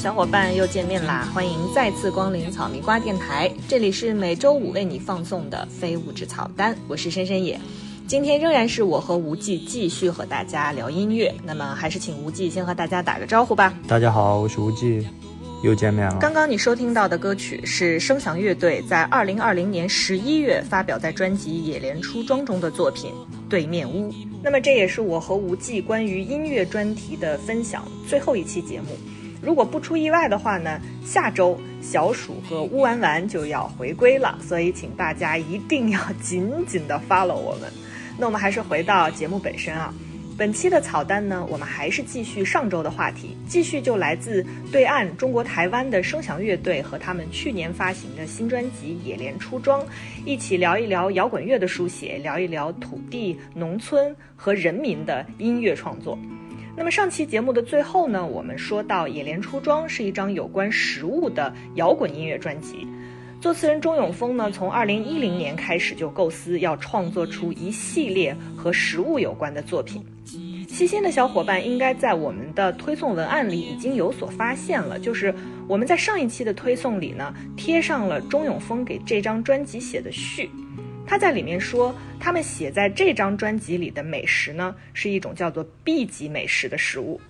小伙伴，又见面啦！欢迎再次光临草泥瓜电台，这里是每周五为你放送的非物质草单，我是深深野。今天仍然是我和无忌继续和大家聊音乐，那么还是请无忌先和大家打个招呼吧。大家好，我是无忌，又见面了。刚刚你收听到的歌曲是声响乐队在二零二零年十一月发表在专辑《野莲出庄》中的作品《对面屋》。那么这也是我和无忌关于音乐专题的分享最后一期节目。如果不出意外的话呢，下周小鼠和乌丸丸就要回归了，所以请大家一定要紧紧的 follow 我们。那我们还是回到节目本身啊。本期的草单呢，我们还是继续上周的话题，继续就来自对岸中国台湾的声响乐队和他们去年发行的新专辑《野莲出庄》，一起聊一聊摇滚乐的书写，聊一聊土地、农村和人民的音乐创作。那么上期节目的最后呢，我们说到《野莲出庄》是一张有关食物的摇滚音乐专辑。作词人钟永峰呢，从二零一零年开始就构思要创作出一系列和食物有关的作品。细心的小伙伴应该在我们的推送文案里已经有所发现了，就是我们在上一期的推送里呢，贴上了钟永峰给这张专辑写的序。他在里面说，他们写在这张专辑里的美食呢，是一种叫做 B 级美食的食物。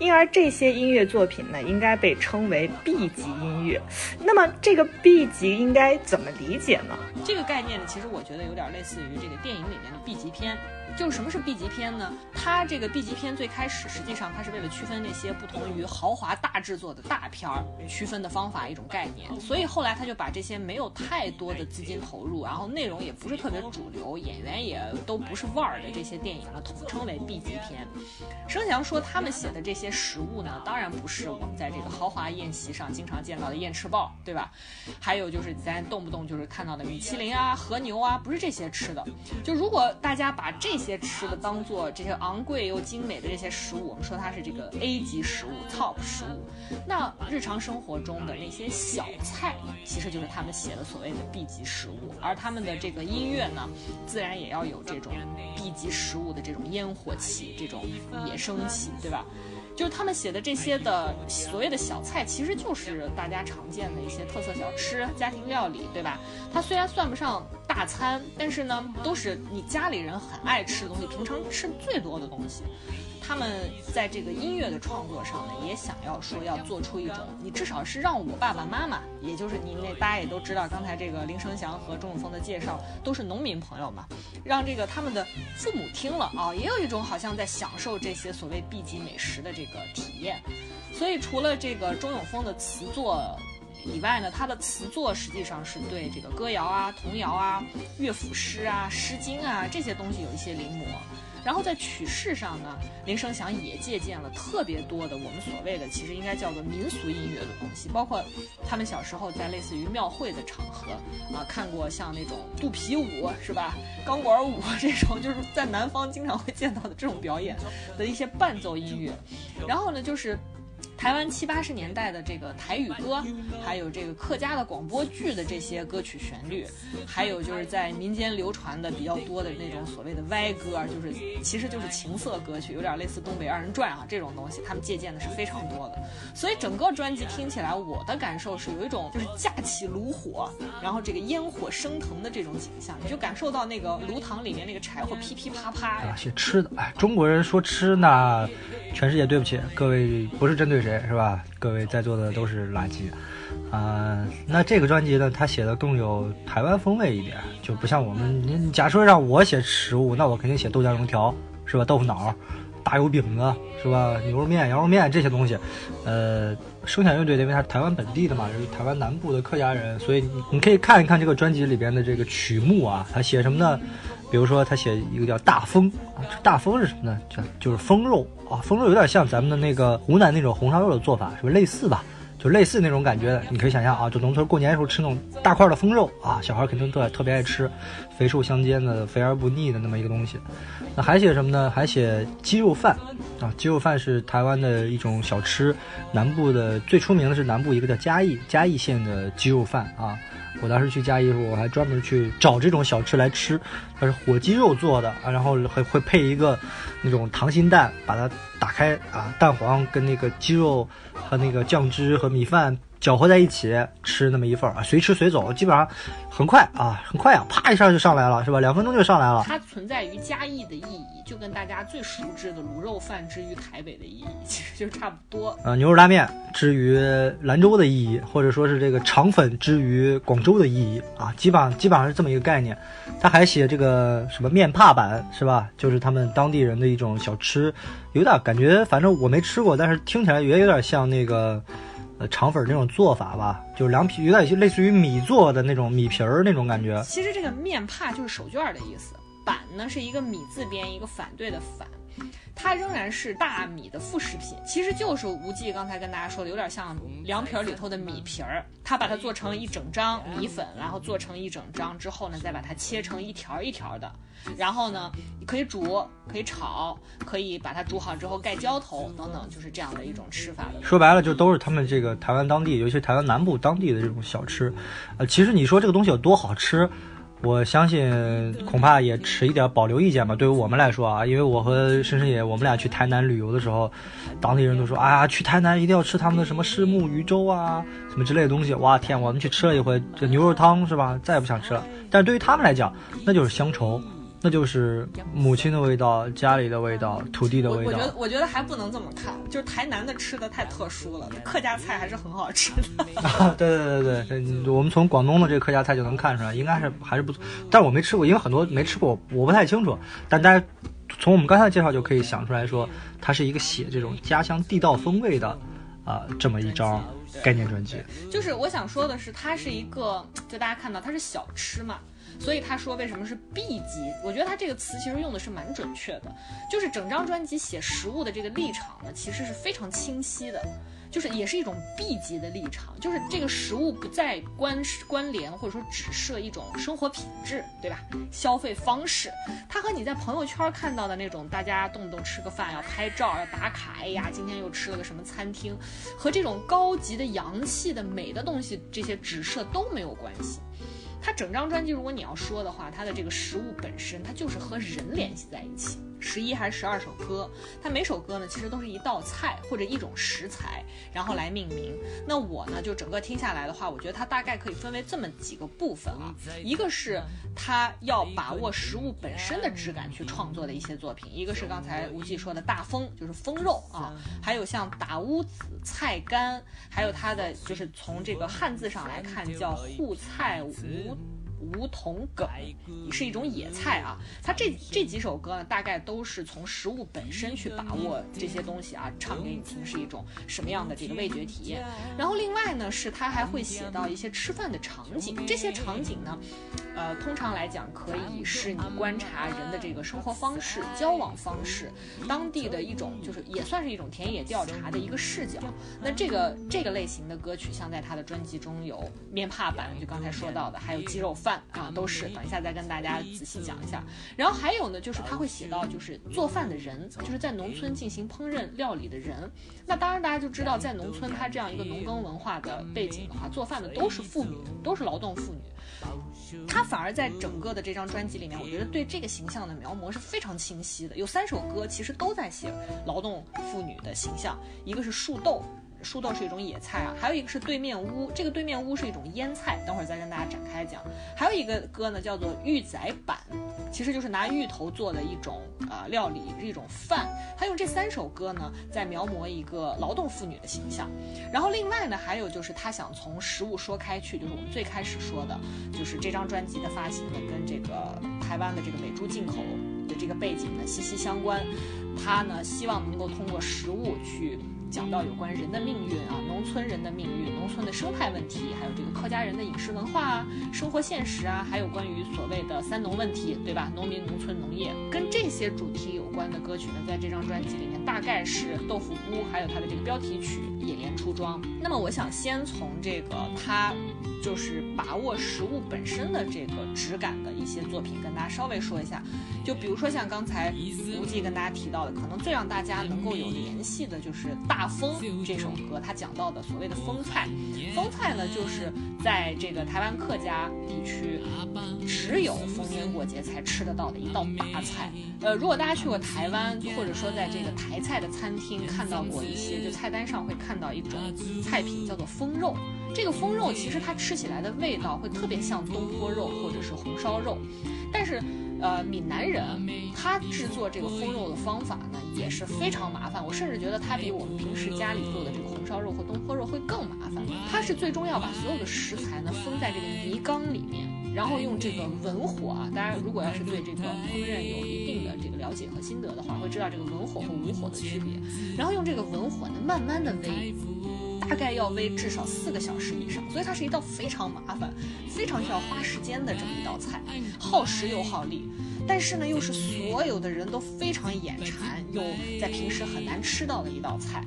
因而这些音乐作品呢，应该被称为 B 级音乐。那么这个 B 级应该怎么理解呢？这个概念呢，其实我觉得有点类似于这个电影里面的 B 级片。就是什么是 B 级片呢？它这个 B 级片最开始实际上它是为了区分那些不同于豪华大制作的大片儿，区分的方法一种概念。所以后来他就把这些没有太多的资金投入，然后内容也不是特别主流，演员也都不是腕儿的这些电影呢，统称为 B 级片。生祥说他们写的这些食物呢，当然不是我们在这个豪华宴席上经常见到的燕翅鲍，对吧？还有就是咱动不动就是看到的米其林啊、和牛啊，不是这些吃的。就如果大家把这些些吃的当做这些昂贵又精美的这些食物，我们说它是这个 A 级食物、Top 食物，那日常生活中的那些小菜，其实就是他们写的所谓的 B 级食物，而他们的这个音乐呢，自然也要有这种 B 级食物的这种烟火气、这种野生气，对吧？就是他们写的这些的所谓的小菜，其实就是大家常见的一些特色小吃、家庭料理，对吧？它虽然算不上大餐，但是呢，都是你家里人很爱吃的东西，平常吃最多的东西。他们在这个音乐的创作上呢，也想要说要做出一种，你至少是让我爸爸妈妈，也就是你那大家也都知道，刚才这个林生祥和钟永峰的介绍都是农民朋友嘛，让这个他们的父母听了啊，也有一种好像在享受这些所谓 B 级美食的这个体验。所以除了这个钟永峰的词作以外呢，他的词作实际上是对这个歌谣啊、童谣啊、乐府诗啊、诗经啊这些东西有一些临摹。然后在曲式上呢，林声祥也借鉴了特别多的我们所谓的其实应该叫做民俗音乐的东西，包括他们小时候在类似于庙会的场合啊看过像那种肚皮舞是吧，钢管舞这种就是在南方经常会见到的这种表演的一些伴奏音乐，然后呢就是。台湾七八十年代的这个台语歌，还有这个客家的广播剧的这些歌曲旋律，还有就是在民间流传的比较多的那种所谓的歪歌，就是其实就是情色歌曲，有点类似东北二人转啊这种东西，他们借鉴的是非常多的。所以整个专辑听起来，我的感受是有一种就是架起炉火，然后这个烟火升腾的这种景象，你就感受到那个炉膛里面那个柴火噼噼啪啪呀。写吃的，哎，中国人说吃那，全世界对不起各位，不是针对谁。是吧？各位在座的都是垃圾，啊，那这个专辑呢，他写的更有台湾风味一点，就不像我们。你假说让我写食物，那我肯定写豆浆油条，是吧？豆腐脑、大油饼子，是吧？牛肉面、羊肉面这些东西。呃，声响乐队因为他是台湾本地的嘛，是台湾南部的客家人，所以你可以看一看这个专辑里边的这个曲目啊，他写什么呢？比如说他写一个叫大风，大风是什么呢？就就是风肉。啊，风肉有点像咱们的那个湖南那种红烧肉的做法，是不是类似吧？就类似那种感觉的，你可以想象啊，就农村过年的时候吃那种大块的风肉啊，小孩肯定特特别爱吃，肥瘦相间的，肥而不腻的那么一个东西。那还写什么呢？还写鸡肉饭啊，鸡肉饭是台湾的一种小吃，南部的最出名的是南部一个叫嘉义嘉义县的鸡肉饭啊。我当时去嘉义的时候，我还专门去找这种小吃来吃，它是火鸡肉做的，然后还会配一个那种溏心蛋，把它打开啊，蛋黄跟那个鸡肉和那个酱汁和米饭。搅和在一起吃那么一份儿啊，随吃随走，基本上很快啊，很快啊，啪一下就上来了，是吧？两分钟就上来了。它存在于嘉义的意义，就跟大家最熟知的卤肉饭之于台北的意义，其实就差不多。呃，牛肉拉面之于兰州的意义，或者说是这个肠粉之于广州的意义啊，基本上基本上是这么一个概念。他还写这个什么面帕板是吧？就是他们当地人的一种小吃，有点感觉，反正我没吃过，但是听起来也有点像那个。呃，肠粉那种做法吧，就是凉皮，有点类似于米做的那种米皮儿那种感觉。其实这个面帕就是手绢的意思，板呢是一个米字边一个反对的反，它仍然是大米的副食品，其实就是无忌刚才跟大家说的，有点像凉皮儿里头的米皮儿，它把它做成一整张米粉，然后做成一整张之后呢，再把它切成一条一条的。然后呢，可以煮，可以炒，可以把它煮好之后盖浇头等等，就是这样的一种吃法。说白了，就都是他们这个台湾当地，尤其台湾南部当地的这种小吃。呃，其实你说这个东西有多好吃，我相信恐怕也持一点保留意见吧。对于我们来说啊，因为我和深深也我们俩去台南旅游的时候，当地人都说，啊，去台南一定要吃他们的什么虱目鱼粥啊，什么之类的东西。哇天，我们去吃了一回这牛肉汤是吧？再也不想吃了。但对于他们来讲，那就是乡愁。那就是母亲的味道，家里的味道，土地的味道。我觉得，我觉得还不能这么看，就是台南的吃的太特殊了，客家菜还是很好吃的。对对对对，我们从广东的这个客家菜就能看出来，应该是还是不错。但我没吃过，因为很多没吃过，我不太清楚。但大家从我们刚才的介绍就可以想出来说，它是一个写这种家乡地道风味的啊这么一张概念专辑。就是我想说的是，它是一个，就大家看到它是小吃嘛。所以他说为什么是 B 级？我觉得他这个词其实用的是蛮准确的，就是整张专辑写食物的这个立场呢，其实是非常清晰的。就是也是一种 B 级的立场，就是这个食物不再关关联或者说只设一种生活品质，对吧？消费方式，它和你在朋友圈看到的那种大家动不动吃个饭要拍照要打卡，哎呀，今天又吃了个什么餐厅，和这种高级的洋气的美的东西这些指设都没有关系。它整张专辑，如果你要说的话，它的这个食物本身，它就是和人联系在一起。十一还是十二首歌，它每首歌呢，其实都是一道菜或者一种食材，然后来命名。那我呢，就整个听下来的话，我觉得它大概可以分为这么几个部分啊。一个是它要把握食物本身的质感去创作的一些作品，一个是刚才吴忌说的大风，就是风肉啊，还有像打乌子、菜干，还有它的就是从这个汉字上来看叫护菜无。梧桐梗是一种野菜啊，它这这几首歌呢，大概都是从食物本身去把握这些东西啊，唱给你听是一种什么样的这个味觉体验。然后另外呢，是它还会写到一些吃饭的场景，这些场景呢，呃，通常来讲可以是你观察人的这个生活方式、交往方式，当地的一种就是也算是一种田野调查的一个视角。那这个这个类型的歌曲，像在他的专辑中有面帕版，就刚才说到的，还有鸡肉饭。饭啊，都是等一下再跟大家仔细讲一下。然后还有呢，就是他会写到，就是做饭的人，就是在农村进行烹饪料理的人。那当然大家就知道，在农村他这样一个农耕文化的背景的话，做饭的都是妇女，都是劳动妇女。他反而在整个的这张专辑里面，我觉得对这个形象的描摹是非常清晰的。有三首歌其实都在写劳动妇女的形象，一个是树豆。树豆是一种野菜啊，还有一个是对面乌，这个对面乌是一种腌菜，等会儿再跟大家展开讲。还有一个歌呢，叫做玉仔板，其实就是拿芋头做的一种呃料理，是一种饭。他用这三首歌呢，在描摹一个劳动妇女的形象。然后另外呢，还有就是他想从食物说开去，就是我们最开始说的，就是这张专辑的发行呢，跟这个台湾的这个美猪进口的这个背景呢息息相关。他呢希望能够通过食物去。讲到有关人的命运啊，农村人的命运，农村的生态问题，还有这个客家人的饮食文化啊，生活现实啊，还有关于所谓的三农问题，对吧？农民、农村、农业，跟这些主题有关的歌曲呢，在这张专辑里面大概是《豆腐屋》，还有它的这个标题曲《野莲出庄》。那么我想先从这个他就是把握食物本身的这个质感的一些作品跟大家稍微说一下，就比如说像刚才无忌跟大家提到的，可能最让大家能够有联系的就是大。风这首歌，他讲到的所谓的风菜，风菜呢，就是在这个台湾客家地区，只有逢年过节才吃得到的一道大菜。呃，如果大家去过台湾，或者说在这个台菜的餐厅看到过一些，就菜单上会看到一种菜品叫做风肉。这个风肉其实它吃起来的味道会特别像东坡肉或者是红烧肉，但是。呃，闽南人他制作这个风肉的方法呢也是非常麻烦，我甚至觉得他比我们平时家里做的这个红烧肉或东坡肉会更麻烦。他是最终要把所有的食材呢封在这个泥缸里面，然后用这个文火啊，大家如果要是对这个烹饪有一定的这个了解和心得的话，会知道这个文火和武火的区别。然后用这个文火呢慢慢的煨，大概要煨至少四个小时以上，所以它是一道非常麻烦、非常需要花时间的这么一道菜，耗时又耗力。但是呢，又是所有的人都非常眼馋，又在平时很难吃到的一道菜。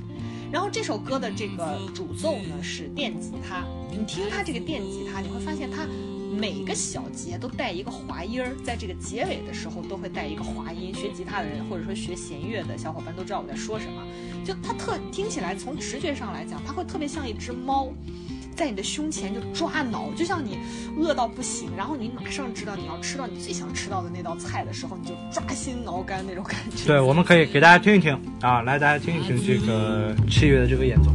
然后这首歌的这个主奏呢是电吉他，你听它这个电吉他，你会发现它每个小节都带一个滑音儿，在这个结尾的时候都会带一个滑音。学吉他的人或者说学弦乐的小伙伴都知道我在说什么，就它特听起来从直觉上来讲，它会特别像一只猫。在你的胸前就抓挠，就像你饿到不行，然后你马上知道你要吃到你最想吃到的那道菜的时候，你就抓心挠肝那种感觉。对，我们可以给大家听一听啊，来大家听一听这个器乐的这个演奏。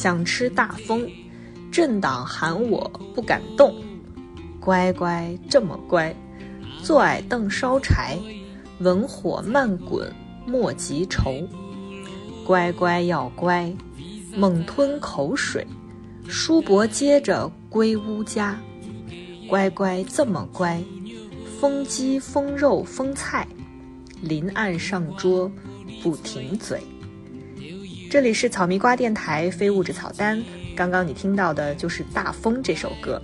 想吃大风，政党喊我不敢动。乖乖这么乖，坐矮凳烧柴，文火慢滚莫急愁。乖乖要乖，猛吞口水，叔伯接着归屋家。乖乖这么乖，风鸡风肉风菜，临案上桌不停嘴。这里是草莓瓜电台非物质草单，刚刚你听到的就是《大风》这首歌。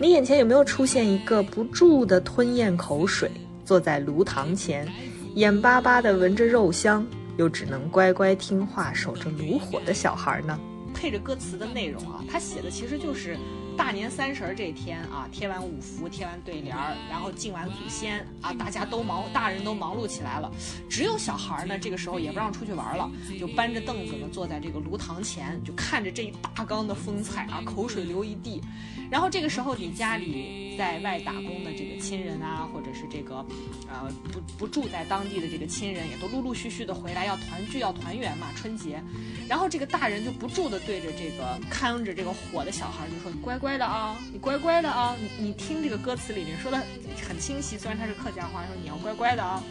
你眼前有没有出现一个不住的吞咽口水，坐在炉膛前，眼巴巴地闻着肉香，又只能乖乖听话守着炉火的小孩呢？配着歌词的内容啊，他写的其实就是大年三十儿这天啊，贴完五福，贴完对联儿，然后敬完祖先啊，大家都忙，大人都忙碌起来了，只有小孩儿呢，这个时候也不让出去玩了，就搬着凳子呢，坐在这个炉膛前，就看着这一大缸的风采啊，口水流一地。然后这个时候，你家里在外打工的这亲人啊，或者是这个呃不不住在当地的这个亲人，也都陆陆续续的回来，要团聚，要团圆嘛，春节。然后这个大人就不住的对着这个看着这个火的小孩就说：“你乖乖的啊，你乖乖的啊，你你听这个歌词里面说的很清晰，虽然它是客家话，说你要乖乖的啊。”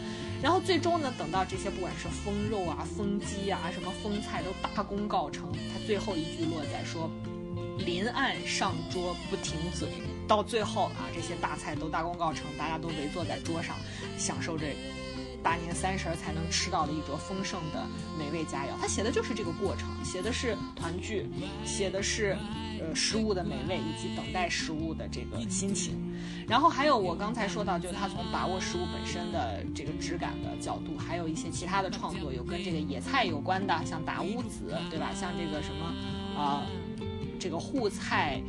然后最终呢，等到这些不管是风肉啊、风鸡啊、什么风菜都大功告成，他最后一句落在说：“临岸上桌不停嘴。”到最后啊，这些大菜都大功告成，大家都围坐在桌上，享受着大年三十才能吃到的一桌丰盛的美味佳肴。他写的就是这个过程，写的是团聚，写的是呃食物的美味以及等待食物的这个心情。然后还有我刚才说到，就是他从把握食物本身的这个质感的角度，还有一些其他的创作，有跟这个野菜有关的，像打乌子，对吧？像这个什么啊、这个沪菜。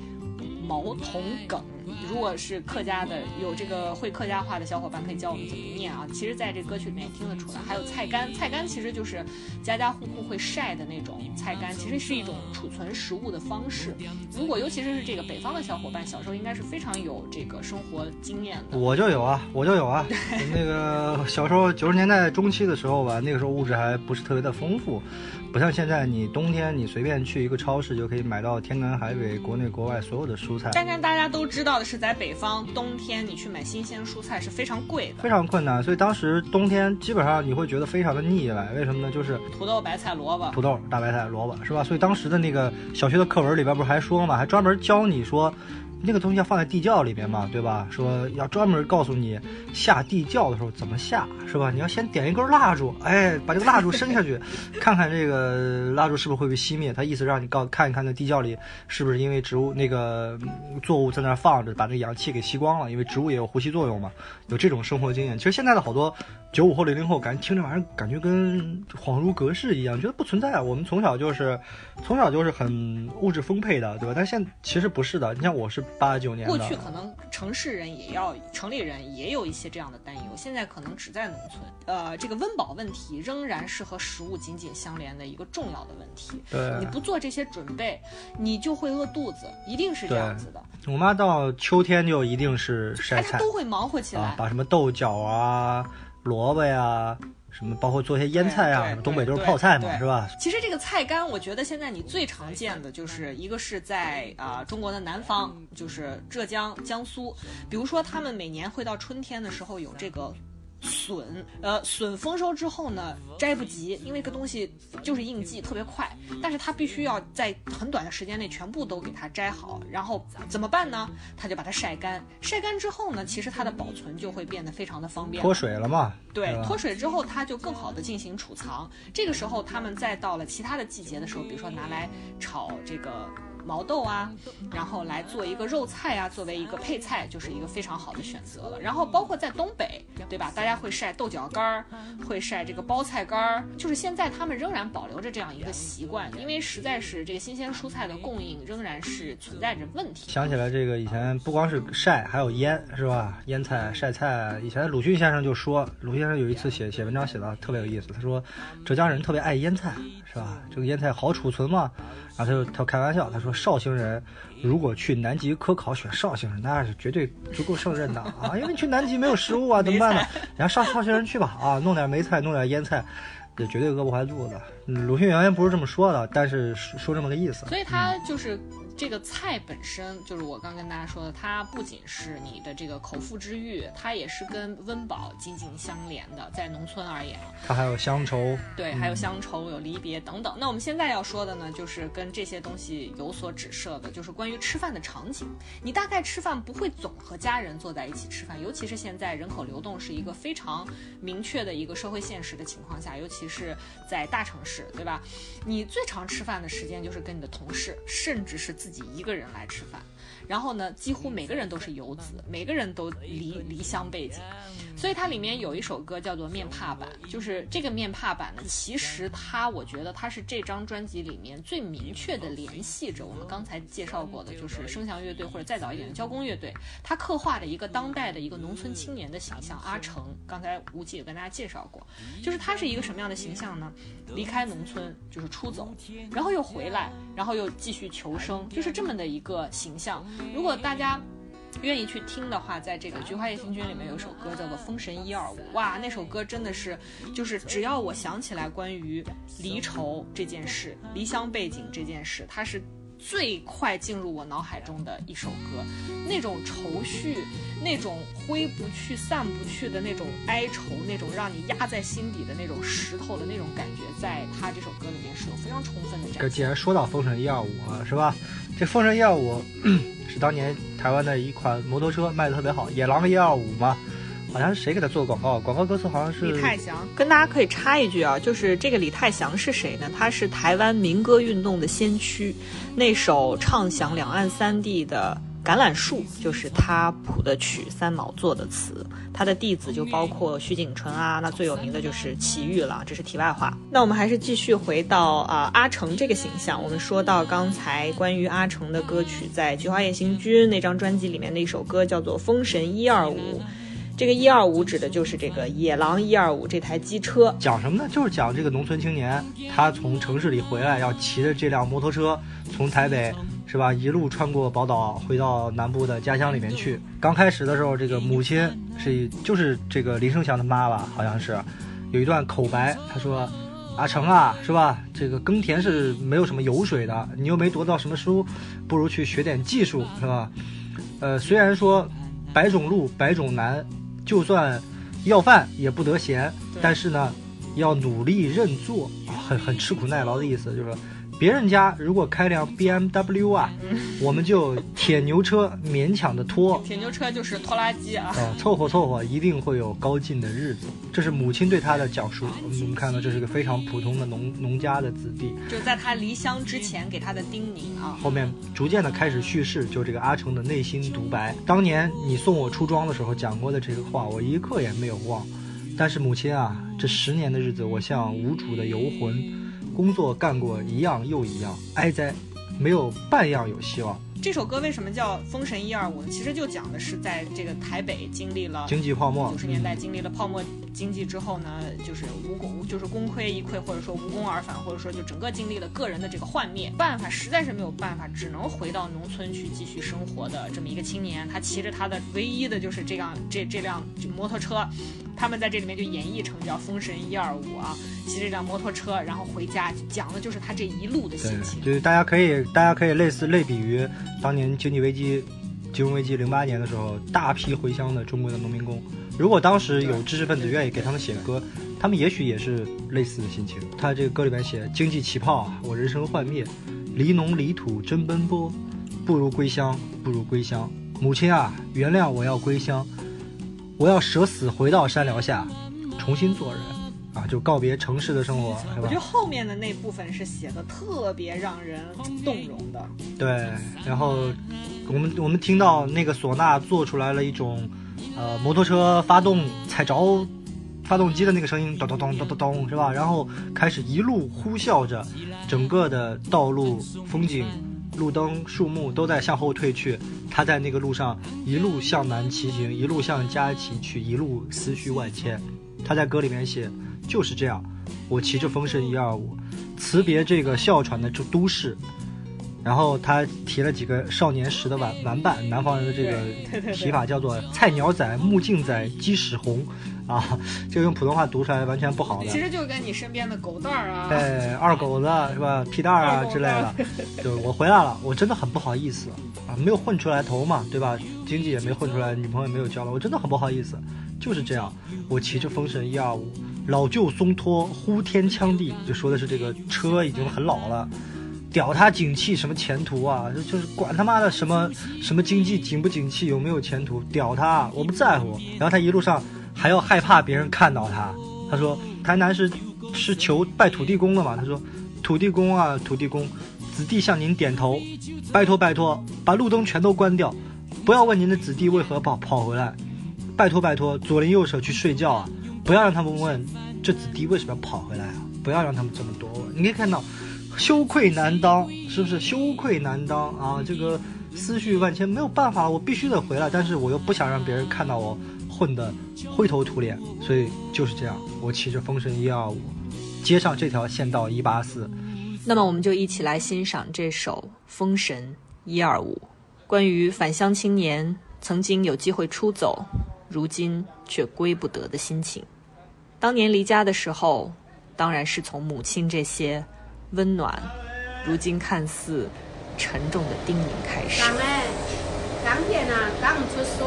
毛筒梗，如果是客家的，有这个会客家话的小伙伴可以教我们怎么念啊。其实，在这歌曲里面也听得出来，还有菜干，菜干其实就是家家户户会晒的那种菜干，其实是一种储存食物的方式。如果尤其是这个北方的小伙伴，小时候应该是非常有这个生活经验的。我就有啊，我就有啊。那个小时候九十年代中期的时候吧，那个时候物质还不是特别的丰富，不像现在，你冬天你随便去一个超市就可以买到天南海北、国内国外所有的蔬菜。但是大家都知道的是，在北方冬天你去买新鲜蔬菜是非常贵的，非常困难，所以当时冬天基本上你会觉得非常的腻歪。为什么呢？就是土豆、白菜、萝卜。土豆、大白菜、萝卜，是吧？所以当时的那个小学的课文里边不是还说嘛，还专门教你说，那个东西要放在地窖里面嘛，对吧？说要专门告诉你下地窖的时候怎么下，是吧？你要先点一根蜡烛，哎，把这个蜡烛伸下去，看看这个蜡烛是不是会被熄灭。他意思让你告看一看那地窖里是不是因为植物那个嗯作物在那儿放着，把那个氧气给吸光了，因为植物也有呼吸作用嘛。有这种生活经验。其实现在的好多九五后、零零后，感觉听这玩意儿感觉跟恍如隔世一样，觉得不存在啊。我们从小就是从小就是很物质丰沛的，对吧？但现在其实不是的。你像我是八九年的。过去可能城市人也要，城里人也有一些这样的担忧，现在可能只在农村。呃，这个温饱问题仍然是和食物紧紧相连的一个重要的问题。对你不做这些准备，你就会饿肚子，一定是这样子的。我妈到秋天就一定是晒菜大家都会忙活起来。啊，把什么豆角啊、萝卜呀、什么包括做些腌菜啊，什么东北都是泡菜嘛，是吧？其实这个菜干，我觉得现在你最常见的就是一个是在啊、中国的南方，就是浙江、江苏，比如说他们每年会到春天的时候有这个。笋，呃，笋丰收之后呢，摘不及，因为这个东西就是应季，特别快，但是它必须要在很短的时间内全部都给它摘好，然后怎么办呢？他就把它晒干，晒干之后呢，其实它的保存就会变得非常的方便，脱水了嘛？对，脱水之后，它就更好的进行储藏。这个时候，他们再到了其他的季节的时候，比如说拿来炒这个毛豆啊，然后来做一个肉菜啊，作为一个配菜，就是一个非常好的选择了。然后包括在东北，对吧？大家会晒豆角干儿，会晒这个包菜干儿，就是现在他们仍然保留着这样一个习惯，因为实在是这个新鲜蔬菜的供应仍然是存在着问题。想起来这个以前不光是晒，还有腌，是吧？腌菜、晒菜。以前鲁迅先生就说，鲁迅先生有一次写写文章写的特别有意思，他说浙江人特别爱腌菜，是吧？这个腌菜好储存嘛。然后他就他开玩笑，他说绍兴人如果去南极科考选绍兴人，那是绝对足够胜任的 啊，因为去南极没有食物啊，怎么办呢？然后绍绍兴人去吧，啊，弄点梅菜，弄点腌菜。也绝对饿不坏肚子。嗯鲁迅原先不是这么说的，但是说说这么个意思。所以他就是这个菜本身，就是我刚跟大家说的，它不仅是你的这个口腹之欲，它也是跟温饱紧紧相连的。在农村而言，它还有乡愁，对，还有乡愁、有离别等等。那我们现在要说的呢，就是跟这些东西有所指涉的，就是关于吃饭的场景。你大概吃饭不会总和家人坐在一起吃饭，尤其是现在人口流动是一个非常明确的一个社会现实的情况下，尤其是在大城市，对吧？你最常吃饭的时间就是跟你的同事，甚至是自己一个人来吃饭。然后呢，几乎每个人都是游子，每个人都离离乡背景，所以它里面有一首歌叫做《面帕版》，就是这个面帕版呢，其实它我觉得它是这张专辑里面最明确的联系着我们刚才介绍过的，就是声响乐队或者再早一点的交工乐队，它刻画的一个当代的一个农村青年的形象阿成。刚才吴姐也跟大家介绍过，就是他是一个什么样的形象呢？离开农村就是出走，然后又回来，然后又继续求生，就是这么的一个形象。如果大家愿意去听的话，在这个《菊花夜行军》里面有一首歌叫做《封神一二五》，哇，那首歌真的是，就是只要我想起来关于离愁这件事、离乡背景这件事，它是最快进入我脑海中的一首歌。那种愁绪，那种挥不去、散不去的那种哀愁，那种让你压在心底的那种石头的那种感觉，在他这首歌里面是有非常充分的展这既。然说到风神一二五了，是吧？这风神一二五是当年台湾的一款摩托车，卖的特别好，野狼一二五嘛，好像是谁给他做广告？广告歌词好像是李泰祥跟大家可以插一句啊，就是这个李泰祥是谁呢？他是台湾民歌运动的先驱，那首唱响两岸三地的《橄榄树》就是他谱的曲，三毛做的词。他的弟子就包括徐景淳啊，那最有名的就是齐豫了，这是题外话。那我们还是继续回到啊、阿成这个形象。我们说到刚才关于阿成的歌曲，在《菊花夜行军》那张专辑里面的一首歌叫做《封神一二五》。这个一二五指的就是这个野狼一二五这台机车。讲什么呢？就是讲这个农村青年，他从城市里回来，要骑着这辆摩托车从台北是吧，一路穿过宝岛，回到南部的家乡里面去。刚开始的时候，这个母亲是就是这个林生祥的妈吧，好像是有一段口白，他说：“阿成啊，是吧？这个耕田是没有什么油水的，你又没读到什么书，不如去学点技术，是吧？呃，虽然说百种路，百种难，就算要饭也不得闲，但是呢，要努力认做，很很吃苦耐劳的意思，就是说，别人家如果开辆 BMW 啊，我们就铁牛车勉强的拖，铁牛车就是拖拉机啊。啊，凑合凑合，一定会有高进的日子。这是母亲对他的讲述。我们看到这是个非常普通的农农家的子弟，就在他离乡之前给他的叮咛啊。后面逐渐的开始叙事，就这个阿成的内心独白。当年你送我出庄的时候讲过的这个话，我一刻也没有忘。但是母亲啊，这十年的日子，我像无主的游魂，工作干过一样又一样，哀哉，没有半样有希望。这首歌为什么叫《封神一二五》呢？其实就讲的是在这个台北经历了经济泡沫九十年代经历了泡沫经济之后呢，就是无功，就是功亏一篑，或者说无功而返，或者说就整个经历了个人的这个幻灭，办法实在是没有办法，只能回到农村去继续生活的这么一个青年，他骑着他的唯一的就是这样这这辆摩托车，他们在这里面就演绎成叫《封神一二五》啊，骑着辆摩托车然后回家，讲的就是他这一路的心，情。就是大家可以，大家可以类似类比于当年经济危机、金融危机零八年的时候，大批回乡的中国的农民工。如果当时有知识分子愿意给他们写歌，他们也许也是类似的心情。他这个歌里面写：经济起泡，我人生幻灭，离农离土真奔波，不如归乡，不如归乡。母亲啊，原谅我要归乡，我要舍死回到山寮下，重新做人啊，就告别城市的生活，是吧我觉得？后面的那部分是写的特别让人动容的。对，然后我们我们听到那个唢呐做出来了一种，呃，摩托车发动踩着发动机的那个声音，咚咚咚咚咚咚，是吧？然后开始一路呼啸着，整个的道路风景、路灯、树木都在向后退去。他在那个路上一路向南骑行，一路向家骑去，一路思绪万千。他在歌里面写，就是这样，我骑着风神一二五，辞别这个哮喘的这都市，然后他提了几个少年时的玩玩伴，南方人的这对对个提法叫做“菜鸟仔、木镜仔、鸡屎红”，啊，这个用普通话读出来完全不好的其。实就跟你身边的狗蛋儿啊，哎，二狗子是吧？皮蛋儿啊之类的，对我回来了，我真的很不好意思啊，没有混出来头嘛，对吧？经济也没混出来，女朋友也没有交了，我真的很不好意思。就是这样，我骑着风神一二五，老旧松脱，呼天抢地，就说的是这个车已经很老了。屌他景气什么前途啊？就就是管他妈的什么什么经济景不景气有没有前途，屌他，我不在乎。然后他一路上还要害怕别人看到他。他说台南是是求拜土地公的嘛？他说土地公啊土地公，子弟向您点头，拜托拜托，把路灯全都关掉，不要问您的子弟为何跑跑回来，拜托拜托，左邻右舍去睡觉啊，不要让他们问这子弟为什么要跑回来啊，不要让他们这么多问。你可以看到。羞愧难当，是不是羞愧难当啊？这个思绪万千，没有办法，我必须得回来，但是我又不想让别人看到我混得灰头土脸，所以就是这样，我骑着风神一二五，接上这条县道一八四，那么我们就一起来欣赏这首《封神一二五》，关于返乡青年曾经有机会出走，如今却归不得的心情。当年离家的时候，当然是从母亲这些温暖，如今看似沉重的叮咛开始。人咧，讲天啊，讲唔出水，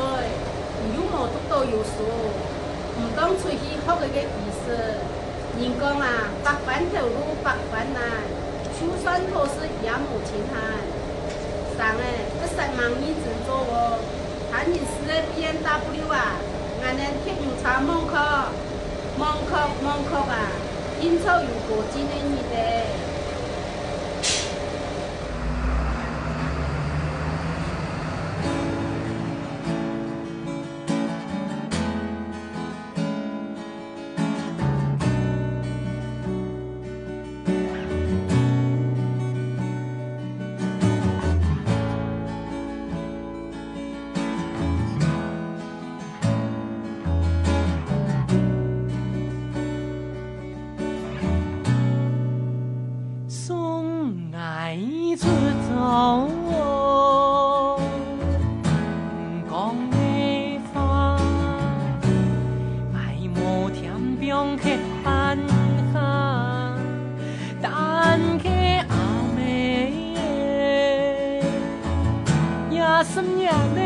有毛都都有數，唔當出去學佢嘅意思。人讲啊，百般條路百般難，就算都是也無情限。上咧，不使忙你執着哦，看你死咧 B N W 啊，俺哋聽唔查蒙科，蒙科蒙科啊，應酬有過境的你哋。也深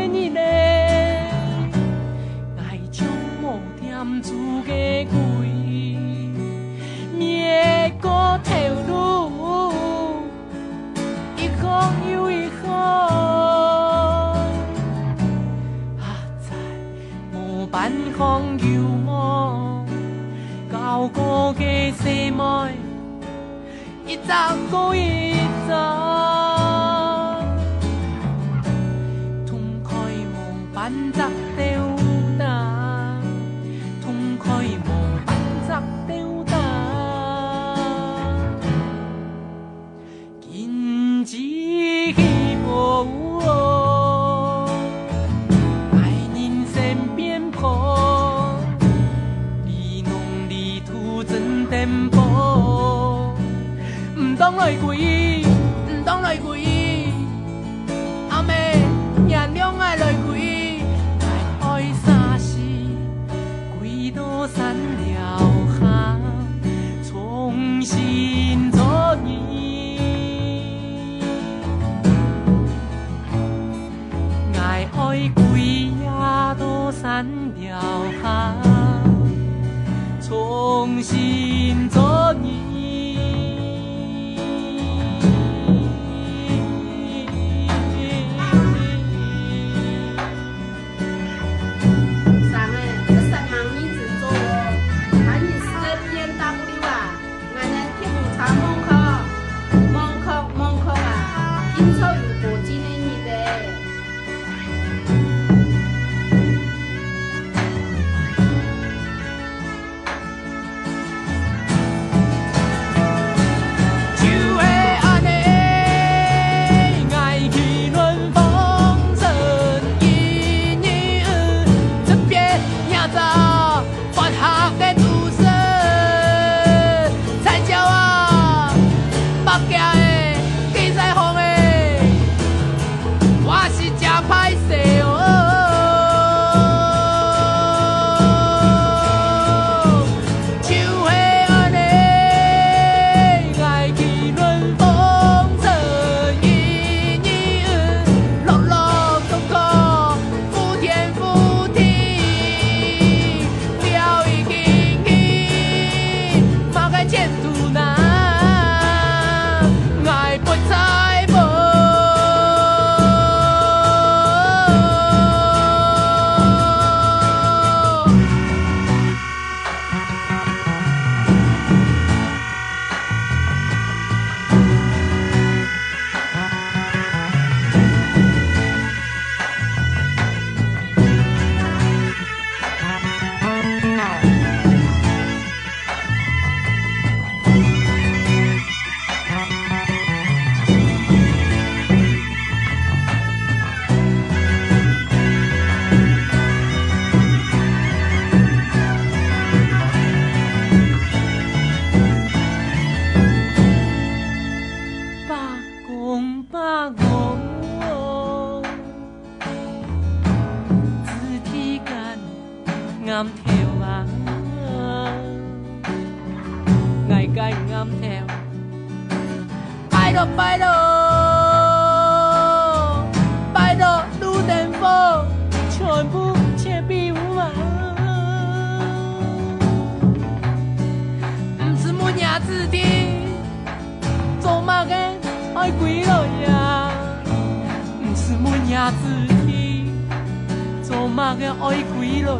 啱跳啊，爱该啱跳，拜托拜托，拜托陆电风，全部切比无啊，唔是木伢子的。做嘛个爱跪落呀？唔是满伢子体，做嘛个爱跪落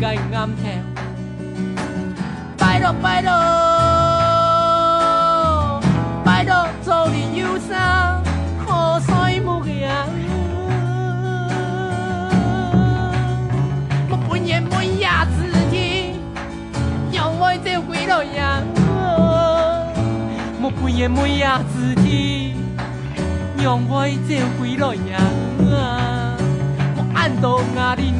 该啱跳。拜托拜托，拜托做你忧伤，可塞木样。我半夜每夜自己，让我这鬼了样。我半夜每夜自己，让我这鬼了样。我按到牙林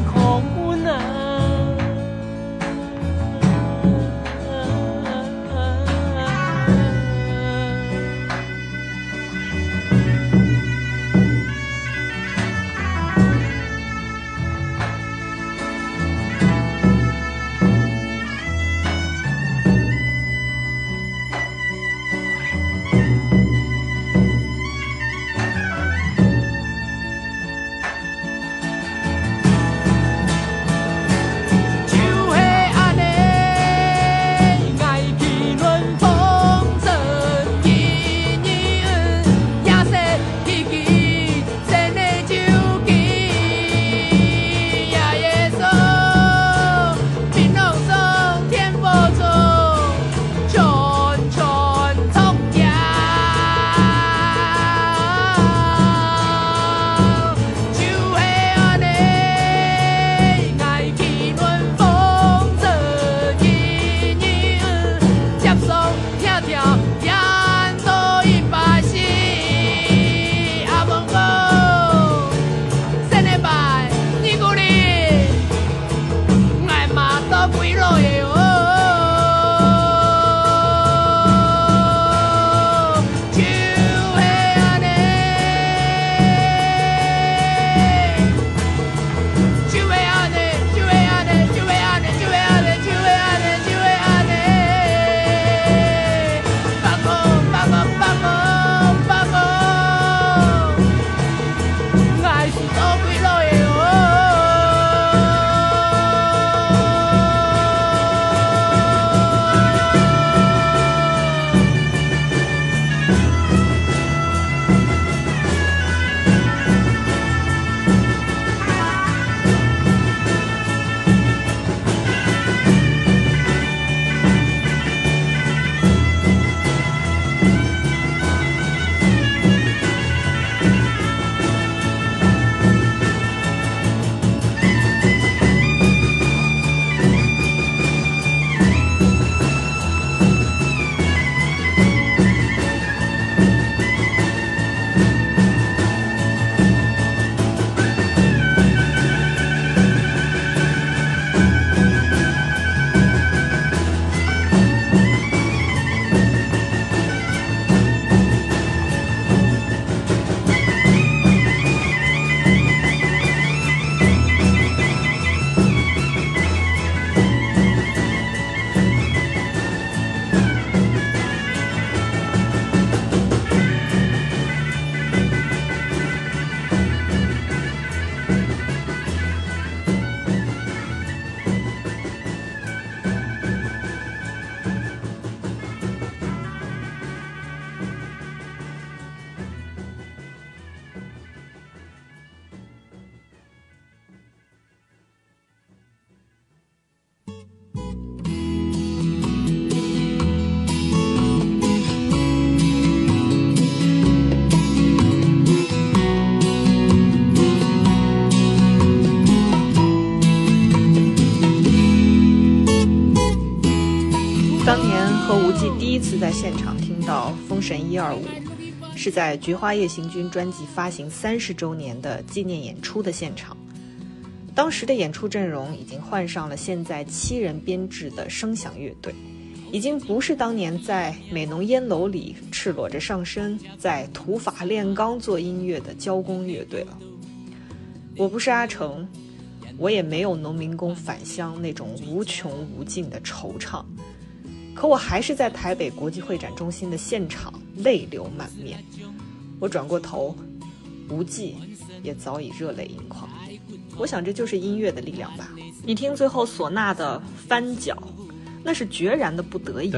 在现场听到《封神一二五》，是在《菊花夜行军》专辑发行三十周年的纪念演出的现场。当时的演出阵容已经换上了现在七人编制的声响乐队，已经不是当年在美浓烟楼里赤裸着上身在土法炼钢做音乐的交工乐队了。我不是阿成，我也没有农民工返乡那种无穷无尽的惆怅。可我还是在台北国际会展中心的现场泪流满面。我转过头，无忌也早已热泪盈眶。我想这就是音乐的力量吧。你听最后唢呐的翻脚，那是决然的不得已。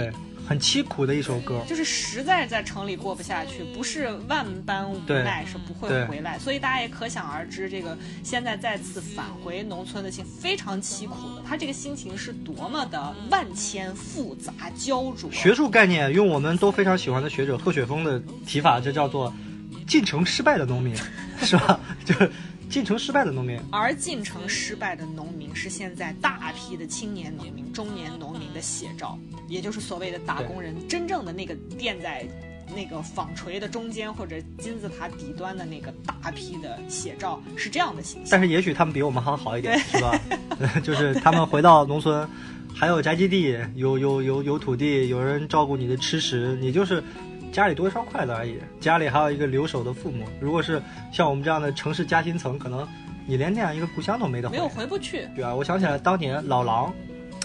对，很凄苦的一首歌。就是实在在城里过不下去，不是万般无奈是不会回来，所以大家也可想而知，这个现在再次返回农村的心非常凄苦的，他这个心情是多么的万千复杂焦灼。学术概念用我们都非常喜欢的学者贺雪峰的提法，就叫做进城失败的农民，是吧？就是。进城失败的农民，而进城失败的农民是现在大批的青年农民、中年农民的写照，也就是所谓的打工人，真正的那个垫在那个纺锤的中间或者金字塔底端的那个大批的写照是这样的形象。但 是也许他们比我们还好一点，是吧？就是他们回到农村，还有宅基地，有有有有土地，有人照顾你的吃食，你就是。家里多一双筷子而已，家里还有一个留守的父母。如果是像我们这样的城市夹心层，可能你连那样一个故乡都没得，没有回不去。对啊，我想起来当年老狼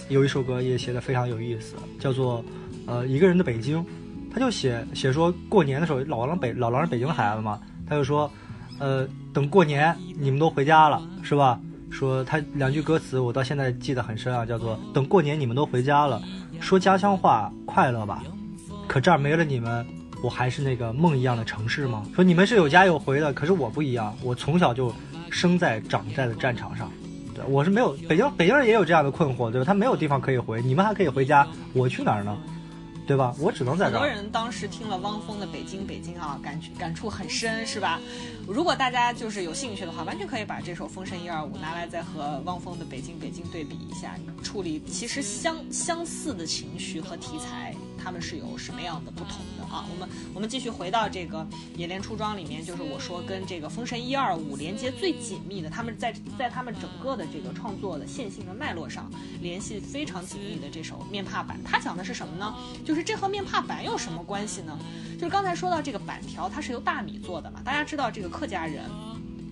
有一首歌也写的非常有意思，叫做呃一个人的北京。他就写写说过年的时候，老狼北老狼是北京孩子嘛，他就说呃等过年你们都回家了是吧？说他两句歌词我到现在记得很深啊，叫做等过年你们都回家了，说家乡话快乐吧，可这儿没了你们。我还是那个梦一样的城市吗？说你们是有家有回的，可是我不一样，我从小就生在长在了战场上，对，我是没有北京北京人也有这样的困惑，对吧？他没有地方可以回，你们还可以回家，我去哪儿呢？对吧？我只能在这儿。很多人当时听了汪峰的《北京北京》啊，感觉感触很深，是吧？如果大家就是有兴趣的话，完全可以把这首《封神一二五》拿来再和汪峰的《北京北京》对比一下，处理其实相相似的情绪和题材。他们是有什么样的不同的啊？我们我们继续回到这个《野莲出庄》里面，就是我说跟这个《封神一二五》连接最紧密的，他们在在他们整个的这个创作的线性的脉络上联系非常紧密的这首《面帕板》，它讲的是什么呢？就是这和面帕板有什么关系呢？就是刚才说到这个板条，它是由大米做的嘛，大家知道这个客家人。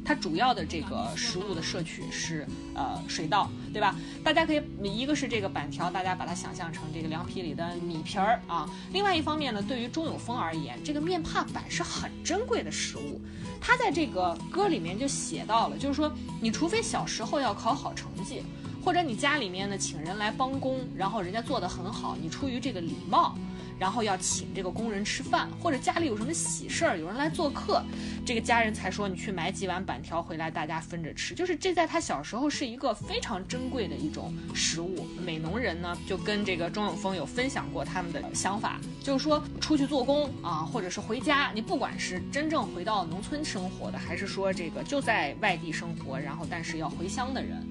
它主要的这个食物的摄取是呃水稻，对吧？大家可以一个是这个板条，大家把它想象成这个凉皮里的米皮儿啊。另外一方面呢，对于钟永峰而言，这个面帕板是很珍贵的食物。他在这个歌里面就写到了，就是说，你除非小时候要考好成绩，或者你家里面呢请人来帮工，然后人家做的很好，你出于这个礼貌。然后要请这个工人吃饭，或者家里有什么喜事儿，有人来做客，这个家人才说你去买几碗板条回来，大家分着吃。就是这在他小时候是一个非常珍贵的一种食物。美农人呢就跟这个钟永峰有分享过他们的想法，就是说出去做工啊，或者是回家，你不管是真正回到农村生活的，还是说这个就在外地生活，然后但是要回乡的人，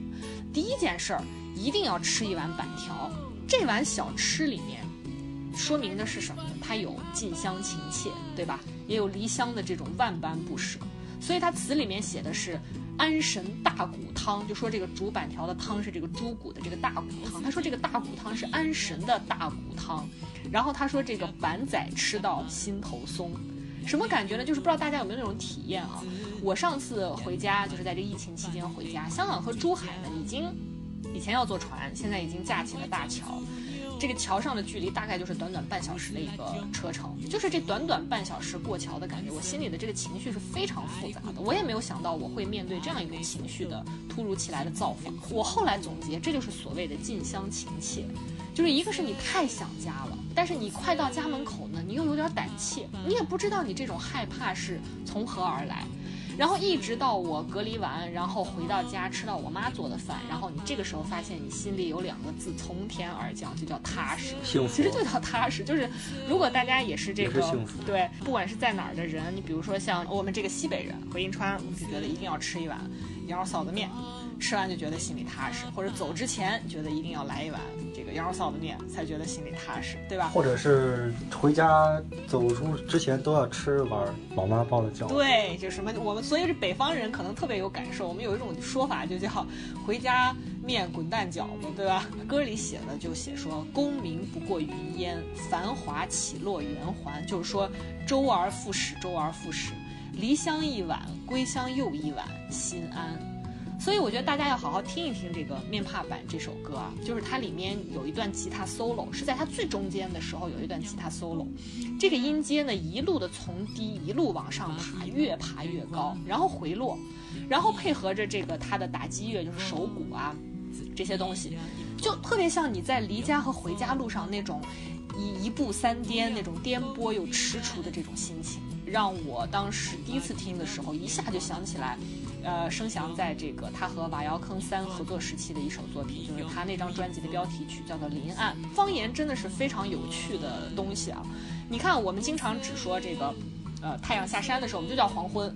第一件事儿一定要吃一碗板条。这碗小吃里面。说明的是什么呢？它有近乡情切，对吧？也有离乡的这种万般不舍。所以他词里面写的是安神大骨汤，就说这个煮板条的汤是这个猪骨的这个大骨汤。他说这个大骨汤是安神的大骨汤。然后他说这个板仔吃到心头松，什么感觉呢？就是不知道大家有没有那种体验啊？我上次回家就是在这疫情期间回家，香港和珠海呢已经以前要坐船，现在已经架起了大桥。这个桥上的距离大概就是短短半小时的一个车程，就是这短短半小时过桥的感觉，我心里的这个情绪是非常复杂的。我也没有想到我会面对这样一种情绪的突如其来的造访。我后来总结，这就是所谓的近乡情怯，就是一个是你太想家了，但是你快到家门口呢，你又有点胆怯，你也不知道你这种害怕是从何而来。然后一直到我隔离完，然后回到家吃到我妈做的饭，然后你这个时候发现你心里有两个字从天而降，就叫踏实。幸福，其实就叫踏实。就是如果大家也是这个，对，不管是在哪儿的人，你比如说像我们这个西北人回银川，我就觉得一定要吃一碗羊肉臊子面。吃完就觉得心里踏实，或者走之前觉得一定要来一碗这个羊肉臊子面，才觉得心里踏实，对吧？或者是回家走出之前都要吃碗老妈包的饺子。对，就什么我们所以是北方人可能特别有感受。我们有一种说法就叫回家面滚蛋饺子，对吧？歌里写的就写说功名不过云烟，繁华起落圆环，就是说周而复始，周而复始，离乡一晚，归乡又一晚，心安。所以我觉得大家要好好听一听这个《面帕版》这首歌啊，就是它里面有一段吉他 solo，是在它最中间的时候有一段吉他 solo，这个音阶呢一路的从低一路往上爬，越爬越高，然后回落，然后配合着这个它的打击乐，就是手鼓啊这些东西，就特别像你在离家和回家路上那种一一步三颠那种颠簸又踟蹰的这种心情，让我当时第一次听的时候一下就想起来。呃，声翔在这个他和瓦窑坑三合作时期的一首作品，就是他那张专辑的标题曲，叫做《林暗》。方言真的是非常有趣的东西啊！你看，我们经常只说这个，呃，太阳下山的时候，我们就叫黄昏。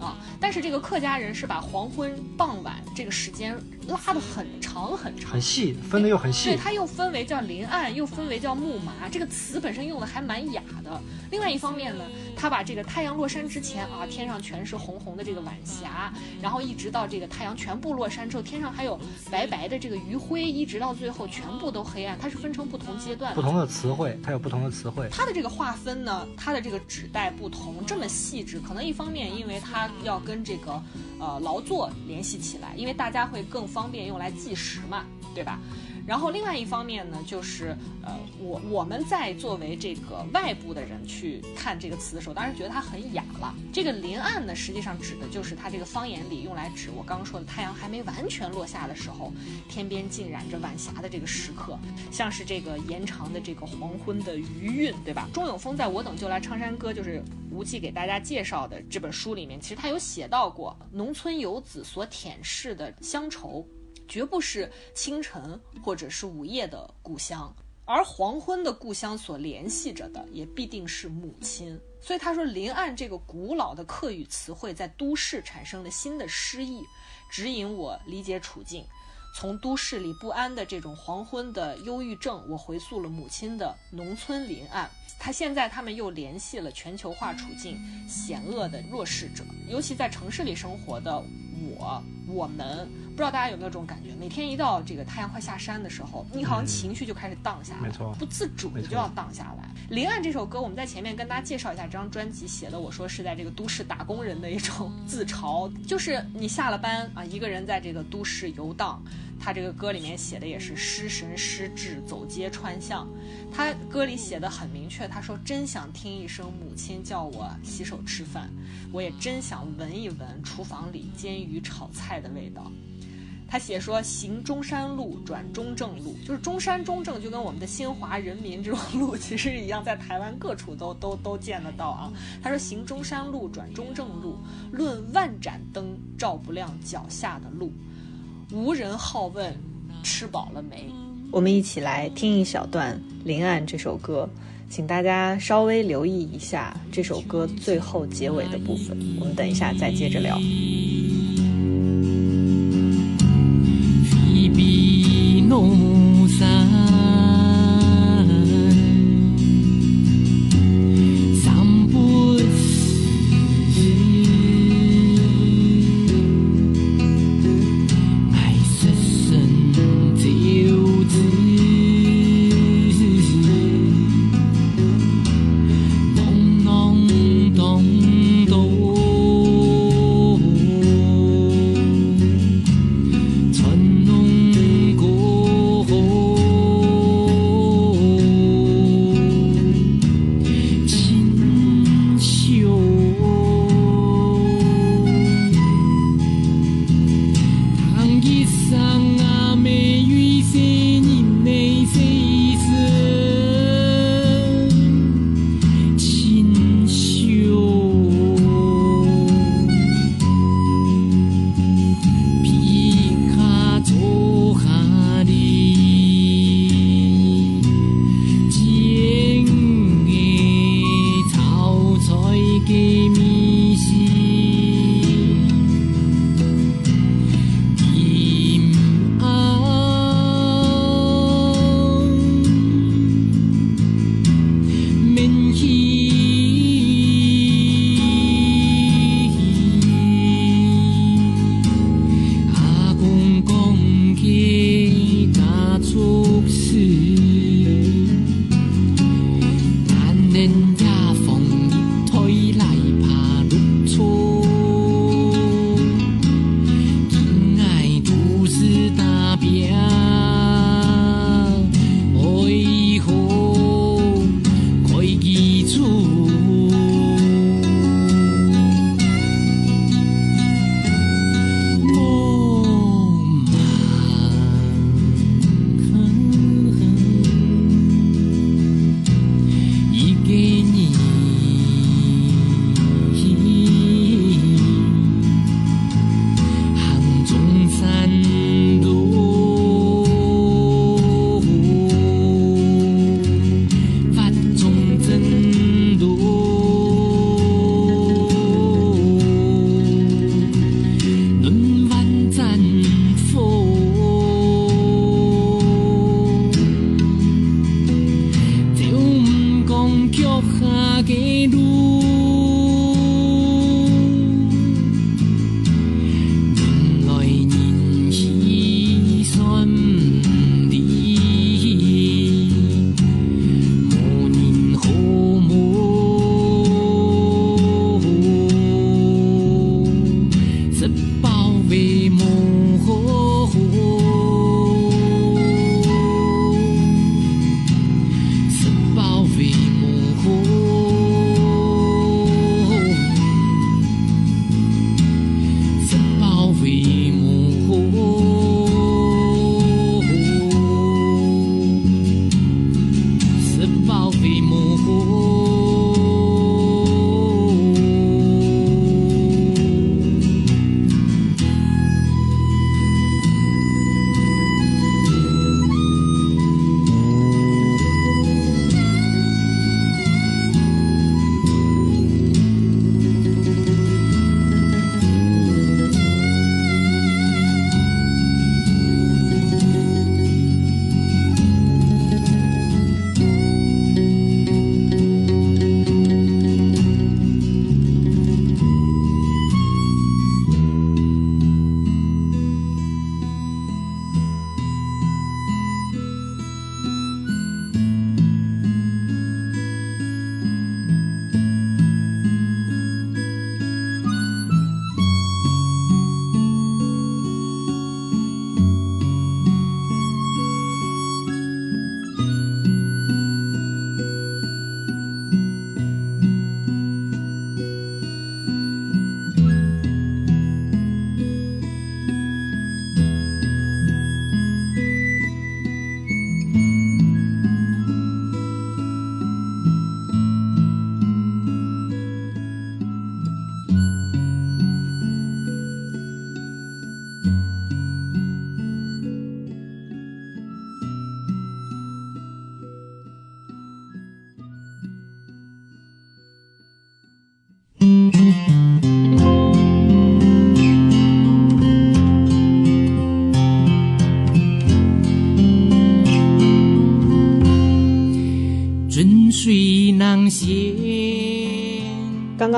啊，但是这个客家人是把黄昏、傍晚这个时间拉得很长很长，很细，分的又很细。对，它又分为叫林暗，又分为叫木麻。这个词本身用的还蛮雅的。另外一方面呢，他把这个太阳落山之前啊，天上全是红红的这个晚霞，然后一直到这个太阳全部落山之后，天上还有白白的这个余晖，一直到最后全部都黑暗。它是分成不同阶段，不同的词汇，它有不同的词汇。它的这个划分呢，它的这个指代不同，这么细致，可能一方面因为它。要跟这个呃劳作联系起来，因为大家会更方便用来计时嘛，对吧？然后另外一方面呢，就是呃，我我们在作为这个外部的人去看这个词的时候，当然觉得它很雅了。这个临岸呢，实际上指的就是它这个方言里用来指我刚刚说的太阳还没完全落下的时候，天边浸染着晚霞的这个时刻，像是这个延长的这个黄昏的余韵，对吧？钟永峰在我等就来唱山歌，就是无忌给大家介绍的这本书里面，其实他有写到过农村游子所舔舐的乡愁。绝不是清晨或者是午夜的故乡，而黄昏的故乡所联系着的也必定是母亲。所以他说，临岸这个古老的客语词汇在都市产生了新的诗意，指引我理解处境。从都市里不安的这种黄昏的忧郁症，我回溯了母亲的农村临岸。他现在他们又联系了全球化处境险恶的弱势者，尤其在城市里生活的我、我们，不知道大家有没有这种感觉？每天一到这个太阳快下山的时候，你好像情绪就开始荡下来，没错不自主的就要荡下来。《临岸》这首歌，我们在前面跟大家介绍一下这张专辑，写的我说是在这个都市打工人的一种自嘲，就是你下了班啊，一个人在这个都市游荡。他这个歌里面写的也是失神失智，走街串巷。他歌里写的很明确，他说真想听一声母亲叫我洗手吃饭，我也真想闻一闻厨房里煎鱼炒菜的味道。他写说行中山路转中正路，就是中山中正就跟我们的新华人民这种路其实一样，在台湾各处都都都见得到啊。他说行中山路转中正路，论万盏灯照不亮脚下的路。无人好问吃饱了没。我们一起来听一小段《临岸》这首歌，请大家稍微留意一下这首歌最后结尾的部分。我们等一下再接着聊。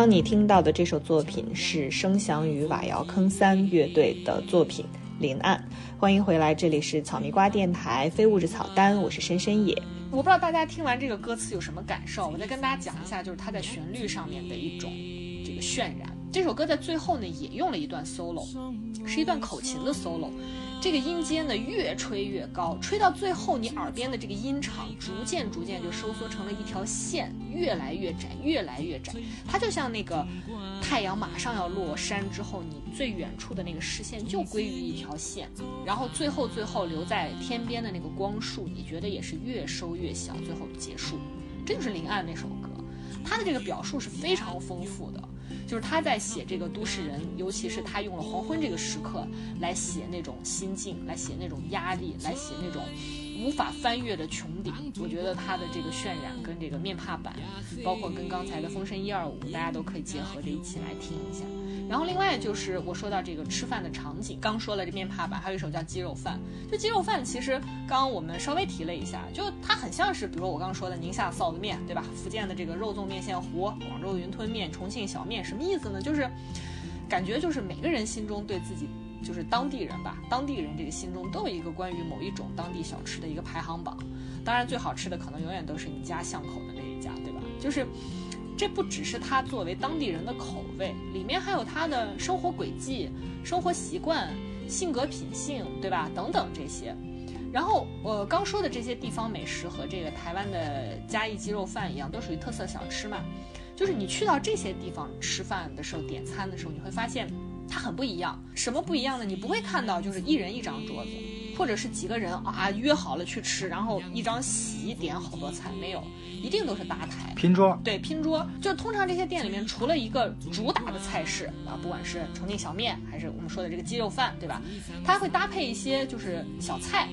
你听到的这首作品是声响与瓦窑坑三乐队的作品《临岸》。欢迎回来，这里是草莓瓜电台非物质草单，我是深深野。我不知道大家听完这个歌词有什么感受，我再跟大家讲一下，就是它在旋律上面的一种这个渲染。这首歌在最后呢也用了一段 solo，是一段口琴的 solo。这个音阶呢越吹越高，吹到最后，你耳边的这个音场逐渐逐渐就收缩成了一条线，越来越窄，越来越窄。它就像那个太阳马上要落山之后，你最远处的那个视线就归于一条线，然后最后最后留在天边的那个光束，你觉得也是越收越小，最后结束。这就是《林岸》那首歌，它的这个表述是非常丰富的。就是他在写这个都市人，尤其是他用了黄昏这个时刻来写那种心境，来写那种压力，来写那种无法翻越的穹顶。我觉得他的这个渲染跟这个面帕版，包括跟刚才的风声一二五，大家都可以结合着一起来听一下。然后另外就是我说到这个吃饭的场景，刚说了这面趴吧，还有一首叫鸡肉饭。就鸡肉饭，其实刚刚我们稍微提了一下，就它很像是，比如我刚刚说的宁夏臊子面，对吧？福建的这个肉粽面线糊，广州的云吞面，重庆小面，什么意思呢？就是感觉就是每个人心中对自己，就是当地人吧，当地人这个心中都有一个关于某一种当地小吃的一个排行榜。当然最好吃的可能永远都是你家巷口的那一家，对吧？就是。这不只是他作为当地人的口味，里面还有他的生活轨迹、生活习惯、性格品性，对吧？等等这些。然后我刚说的这些地方美食和这个台湾的嘉义鸡肉饭一样，都属于特色小吃嘛。就是你去到这些地方吃饭的时候，点餐的时候，你会发现它很不一样。什么不一样呢？你不会看到就是一人一张桌子。或者是几个人啊约好了去吃，然后一张席点好多菜，没有，一定都是搭台拼桌。对，拼桌。就通常这些店里面，除了一个主打的菜式啊，不管是重庆小面，还是我们说的这个鸡肉饭，对吧？它会搭配一些就是小菜。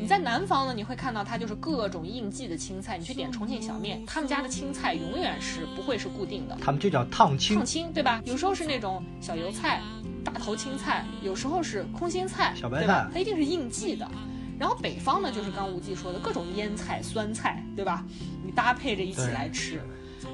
你在南方呢，你会看到它就是各种应季的青菜。你去点重庆小面，他们家的青菜永远是不会是固定的，他们就叫烫青，烫青，对吧？有时候是那种小油菜。大头青菜有时候是空心菜，小白菜，它一定是应季的。然后北方呢，就是刚无忌说的各种腌菜、酸菜，对吧？你搭配着一起来吃。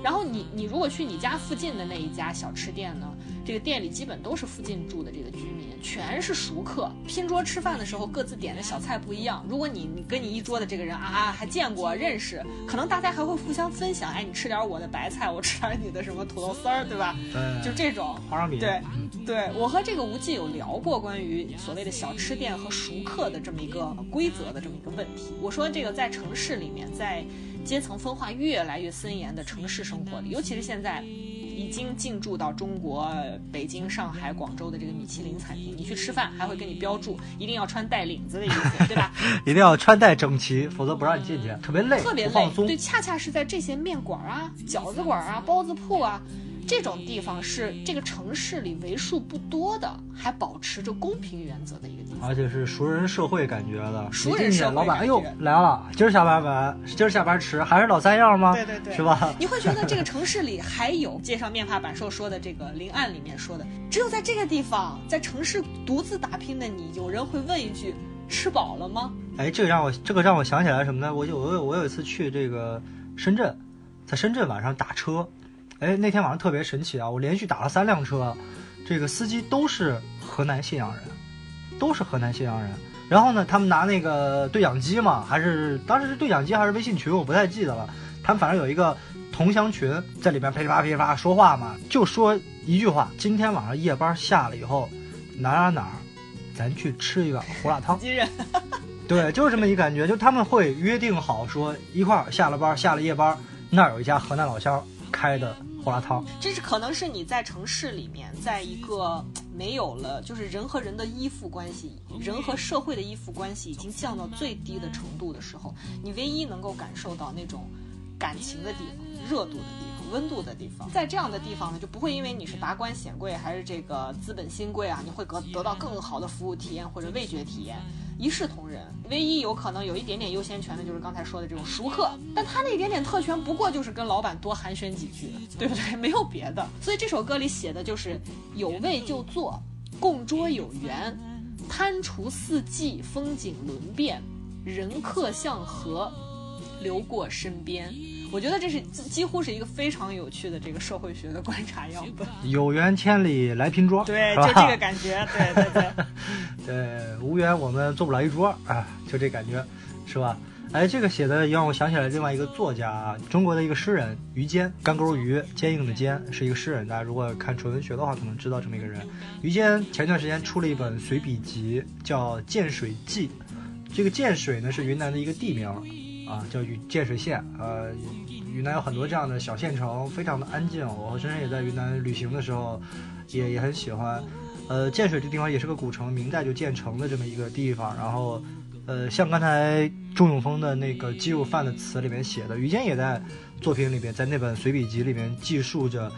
然后你你如果去你家附近的那一家小吃店呢，这个店里基本都是附近住的这个居民，全是熟客。拼桌吃饭的时候，各自点的小菜不一样。如果你你跟你一桌的这个人啊还见过认识，可能大家还会互相分享。哎，你吃点我的白菜，我吃点你的什么土豆丝儿，对吧？对，就这种。花生米。对，对我和这个无忌有聊过关于所谓的小吃店和熟客的这么一个规则的这么一个问题。我说这个在城市里面，在。阶层分化越来越森严的城市生活里，尤其是现在已经进驻到中国北京、上海、广州的这个米其林餐厅，你去吃饭还会给你标注一定要穿带领子的衣服，对吧？一定要穿戴整齐，否则不让你进去，特别累，特别累。对，恰恰是在这些面馆啊、饺子馆啊、包子铺啊。这种地方是这个城市里为数不多的还保持着公平原则的一个地方，而且是熟人社会感觉的。熟人社会，老板，哎呦来了，今儿下班晚，今儿下班迟，还是老三样吗？对对对，是吧？你会觉得这个城市里还有介绍面发板寿说的这个临案里面说的，只有在这个地方，在城市独自打拼的你，有人会问一句：吃饱了吗？哎，这个让我这个让我想起来什么呢？我有我有我有一次去这个深圳，在深圳晚上打车。哎，那天晚上特别神奇啊！我连续打了三辆车，这个司机都是河南信阳人，都是河南信阳人。然后呢，他们拿那个对讲机嘛，还是当时是对讲机还是微信群，我不太记得了。他们反正有一个同乡群，在里边噼里啪噼里啪说话嘛，就说一句话：今天晚上夜班下了以后，哪哪哪儿，咱去吃一碗胡辣汤。对，就是这么一感觉，就他们会约定好说一块儿下了班，下了夜班，那儿有一家河南老乡开的。胡辣汤，这是可能是你在城市里面，在一个没有了就是人和人的依附关系，人和社会的依附关系已经降到最低的程度的时候，你唯一能够感受到那种感情的地方、热度的地方、温度的地方，在这样的地方呢，就不会因为你是达官显贵还是这个资本新贵啊，你会得得到更好的服务体验或者味觉体验。一视同仁，唯一有可能有一点点优先权的，就是刚才说的这种熟客。但他那一点点特权，不过就是跟老板多寒暄几句，对不对？没有别的。所以这首歌里写的就是有位就坐，共桌有缘，贪除四季，风景轮变，人客向和，流过身边。我觉得这是几几乎是一个非常有趣的这个社会学的观察样本。有缘千里来拼桌，对，就这个感觉，对对对。对，无缘我们坐不了一桌啊，就这感觉，是吧？哎，这个写的让我想起来另外一个作家啊，中国的一个诗人于坚，干钩鱼，坚硬的坚，是一个诗人。大家如果看纯文学的话，可能知道这么一个人。于坚前段时间出了一本随笔集，叫《建水记》。这个建水呢是云南的一个地名啊，叫雨建水县。呃，云南有很多这样的小县城，非常的安静。我和深深也在云南旅行的时候，也也很喜欢。呃，建水这地方也是个古城，明代就建成的这么一个地方。然后，呃，像刚才钟永峰的那个鸡肉饭的词里面写的，于坚也在作品里边，在那本随笔集里面记述着，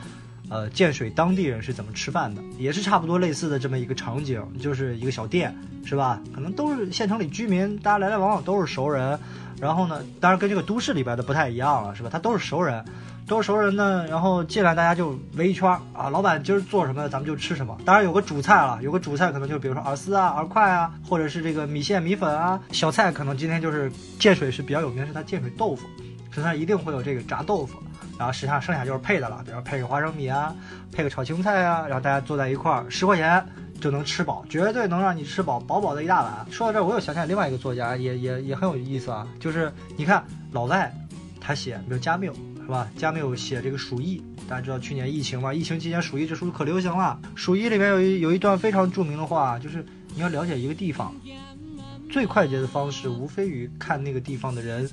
呃，建水当地人是怎么吃饭的，也是差不多类似的这么一个场景，就是一个小店，是吧？可能都是县城里居民，大家来来往往都是熟人。然后呢，当然跟这个都市里边的不太一样了，是吧？他都是熟人。都是熟人呢，然后进来大家就围一圈啊，老板今儿做什么，咱们就吃什么。当然有个主菜了，有个主菜可能就比如说饵丝啊、饵块啊，或者是这个米线、米粉啊。小菜可能今天就是建水是比较有名，是它建水豆腐，所以它一定会有这个炸豆腐。然后实际上剩下就是配的了，比如配个花生米啊，配个炒青菜啊，然后大家坐在一块儿，十块钱就能吃饱，绝对能让你吃饱，饱饱的一大碗。说到这儿，我又想起来另外一个作家，也也也很有意思啊，就是你看老外，他写比如加缪。是吧？加缪写这个《鼠疫》，大家知道去年疫情嘛？疫情期间，《鼠疫》这书可流行了。《鼠疫》里面有一有一段非常著名的话，就是你要了解一个地方，最快捷的方式无非于看那个地方的人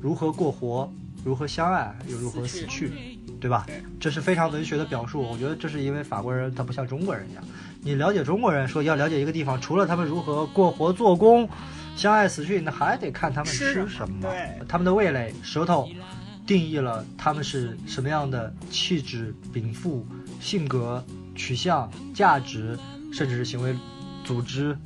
如何过活，如何相爱，又如何死去，对吧？这是非常文学的表述。我觉得这是因为法国人他不像中国人一样，你了解中国人说要了解一个地方，除了他们如何过活做工、相爱死去，那还得看他们吃什么，他们的味蕾、舌头。定义了他们是什么样的气质、禀赋、性格、取向、价值，甚至是行为组织。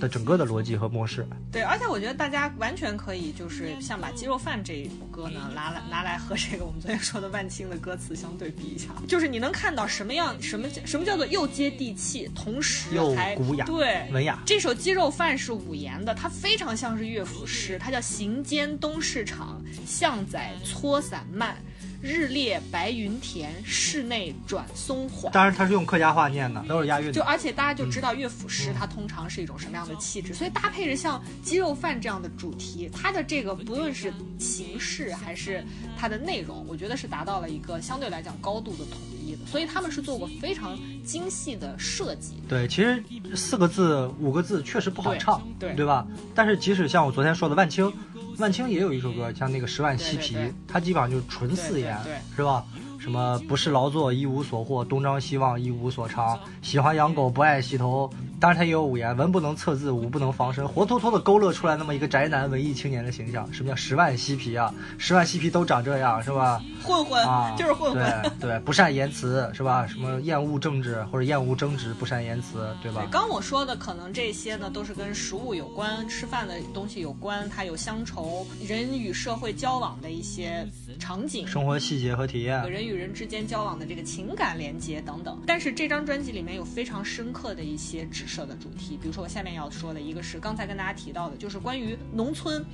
的整个的逻辑和模式，对，而且我觉得大家完全可以，就是像把《鸡肉饭》这一首歌呢，拿来拿来和这个我们昨天说的万青的歌词相对比一下，就是你能看到什么样，什么什么叫做又接地气，同时又古雅，对，文雅。这首《鸡肉饭》是五言的，它非常像是乐府诗，它叫行间东市场，巷仔搓散漫。日烈白云田，室内转松缓。当然，它是用客家话念的，都是押韵。就而且大家就知道乐府诗，它通常是一种什么样的气质，所以搭配着像鸡肉饭这样的主题，它的这个不论是形式还是它的内容，我觉得是达到了一个相对来讲高度的统一的。所以他们是做过非常精细的设计。对，其实四个字、五个字确实不好唱，对对吧？但是即使像我昨天说的万青。万青也有一首歌，像那个十万嬉皮，他基本上就是纯四言，是吧？什么不是劳作一无所获，东张西望一无所长，喜欢养狗不爱洗头。当然他也有五言，文不能测字，武不能防身，活脱脱的勾勒出来那么一个宅男文艺青年的形象。什么叫十万嬉皮啊？十万嬉皮都长这样，是吧？混混啊，就是混混。对对，不善言辞，是吧？什么厌恶政治或者厌恶争执，不善言辞，对吧？刚我说的可能这些呢，都是跟食物有关，吃饭的东西有关，它有乡愁，人与社会交往的一些场景，生活细节和体验，人与人之间交往。的这个情感连接等等，但是这张专辑里面有非常深刻的一些指设的主题，比如说我下面要说的一个是刚才跟大家提到的，就是关于农村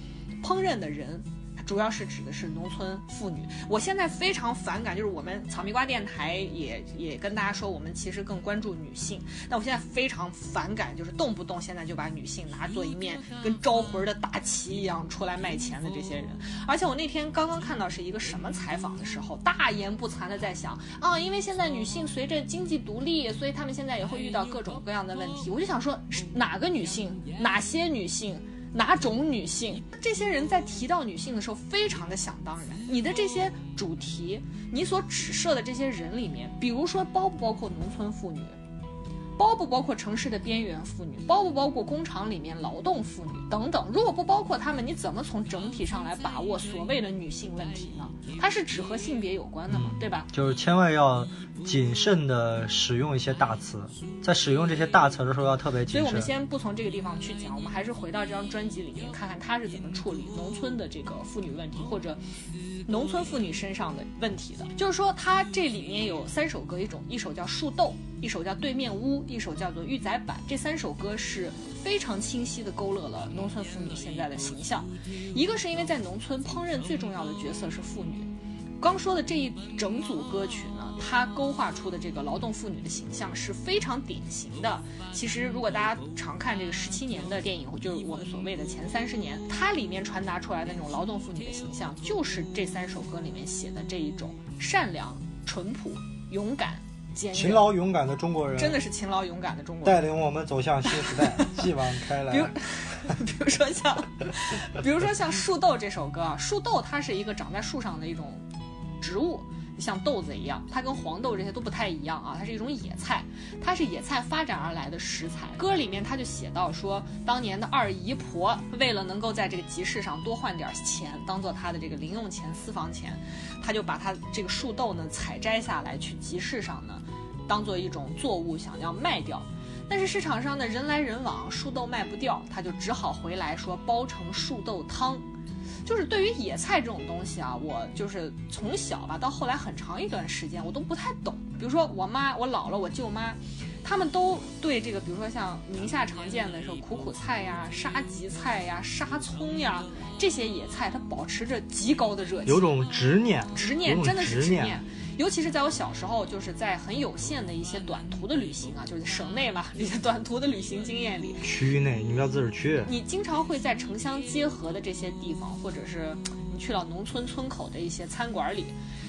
烹饪的人。主要是指的是农村妇女。我现在非常反感，就是我们草莓瓜电台也也跟大家说，我们其实更关注女性。那我现在非常反感，就是动不动现在就把女性拿做一面跟招魂的大旗一样出来卖钱的这些人。而且我那天刚刚看到是一个什么采访的时候，大言不惭的在想啊，因为现在女性随着经济独立，所以她们现在也会遇到各种各样的问题。我就想说，哪个女性，哪些女性？哪种女性？这些人在提到女性的时候，非常的想当然。你的这些主题，你所指涉的这些人里面，比如说包不包括农村妇女？包不包括城市的边缘妇女？包不包括工厂里面劳动妇女等等？如果不包括他们，你怎么从整体上来把握所谓的女性问题呢？它是只和性别有关的嘛，对吧？就是千万要谨慎的使用一些大词，在使用这些大词的时候要特别谨慎。所以我们先不从这个地方去讲，我们还是回到这张专辑里面，看看他是怎么处理农村的这个妇女问题，或者农村妇女身上的问题的。就是说，他这里面有三首歌，一种一首叫树豆。一首叫《对面屋》，一首叫做《玉仔板》，这三首歌是非常清晰地勾勒了农村妇女现在的形象。一个是因为在农村烹饪最重要的角色是妇女，刚说的这一整组歌曲呢，它勾画出的这个劳动妇女的形象是非常典型的。其实，如果大家常看这个十七年的电影，就是我们所谓的前三十年，它里面传达出来的那种劳动妇女的形象，就是这三首歌里面写的这一种善良、淳朴、勇敢、坚韧，勤劳勇敢的中国人，真的是勤劳勇敢的中国人带。领我们走向新时代，继往开来。比如，比如说像，比如说像《树豆》这首歌啊，树豆它是一个长在树上的一种植物，像豆子一样，它跟黄豆这些都不太一样啊，它是一种野菜，它是野菜发展而来的食材。歌里面他就写到说，当年的二姨婆为了能够在这个集市上多换点钱，当做她的这个零用钱、私房钱，她就把她这个树豆呢采摘下来，去集市上呢，当做一种作物想要卖掉。但是市场上呢人来人往，树豆卖不掉，他就只好回来说包成树豆汤。就是对于野菜这种东西啊，我就是从小吧到后来很长一段时间我都不太懂。比如说我妈、我姥姥、我舅妈，他们都对这个，比如说像宁夏常见的说苦苦菜呀、沙棘菜呀、沙葱呀这些野菜，它保持着极高的热情，有种执念，执念，真的是执念执念。尤其是在我小时候，就是在很有限的一些短途的旅行啊，就是省内嘛，这些 短途的旅行经验里，区内，你们要自治区。你经常会在城乡结合的这些地方，或者是你去到农村村口的一些餐馆里，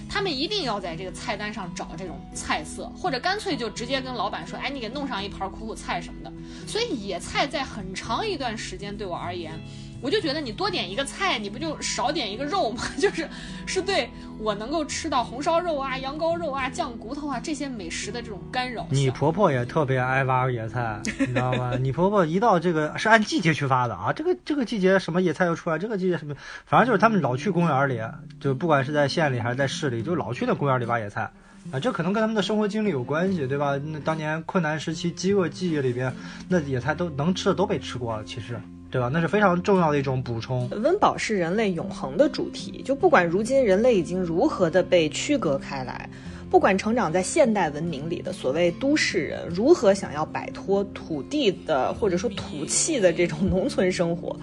他们一定要在这个菜单上找这种菜色，或者干脆就直接跟老板说，哎，你给弄上一盘苦苦菜什么的。所以野菜在很长一段时间对我而言，我就觉得你多点一个菜，你不就少点一个肉吗？就是是对我能够吃到红烧肉啊、羊羔肉啊、酱骨头啊这些美食的这种干扰。你婆婆也特别爱挖野菜，你知道吗？你婆婆一到这个是按季节去发的啊，这个这个季节什么野菜又出来，这个季节什么，反正就是他们老去公园里，就不管是在县里还是在市里，就老去那公园里挖野菜。啊，这可能跟他们的生活经历有关系，对吧？那当年困难时期、饥饿记忆里边，那野菜都能吃的都被吃过了，其实，对吧？那是非常重要的一种补充。温饱是人类永恒的主题，就不管如今人类已经如何的被区隔开来，不管成长在现代文明里的所谓都市人如何想要摆脱土地的或者说土气的这种农村生活，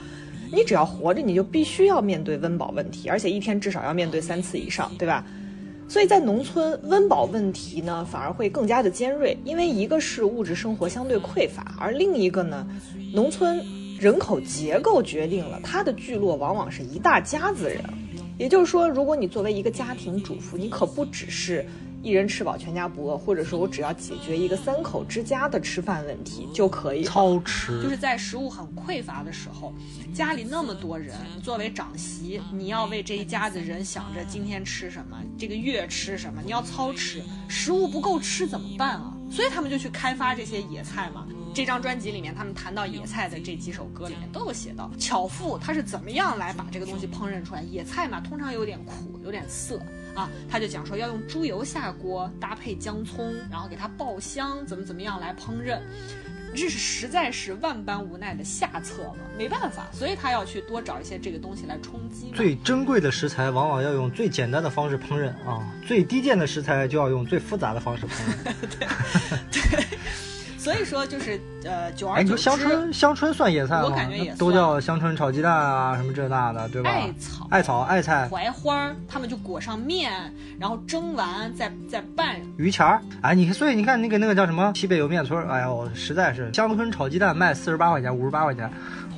你只要活着，你就必须要面对温饱问题，而且一天至少要面对三次以上，对吧？所以在农村，温饱问题呢反而会更加的尖锐，因为一个是物质生活相对匮乏，而另一个呢，农村人口结构决定了它的聚落往往是一大家子人。也就是说，如果你作为一个家庭主妇，你可不只是一人吃饱全家不饿，或者说我只要解决一个三口之家的吃饭问题就可以了。操持就是在食物很匮乏的时候，家里那么多人，你作为长媳，你要为这一家子人想着今天吃什么，这个月吃什么，你要操持，食物不够吃怎么办啊？所以他们就去开发这些野菜嘛。这张专辑里面，他们谈到野菜的这几首歌里面都有写到，巧妇她是怎么样来把这个东西烹饪出来。野菜嘛，通常有点苦，有点涩啊，他就讲说要用猪油下锅，搭配姜葱，然后给它爆香，怎么怎么样来烹饪。这是实在是万般无奈的下策嘛，没办法，所以他要去多找一些这个东西来充饥。最珍贵的食材往往要用最简单的方式烹饪啊，最低贱的食材就要用最复杂的方式烹饪。所以说就是呃，久哎，你说香椿香椿算野菜吗？我感觉也都叫香椿炒鸡蛋啊，什么这那的，对吧？艾草、艾草、艾菜、槐花儿，他们就裹上面，然后蒸完再再拌。榆钱儿，哎，你所以你看那个那个叫什么西北莜面村儿，哎呦，实在是香椿炒鸡蛋卖四十八块钱、五十八块钱，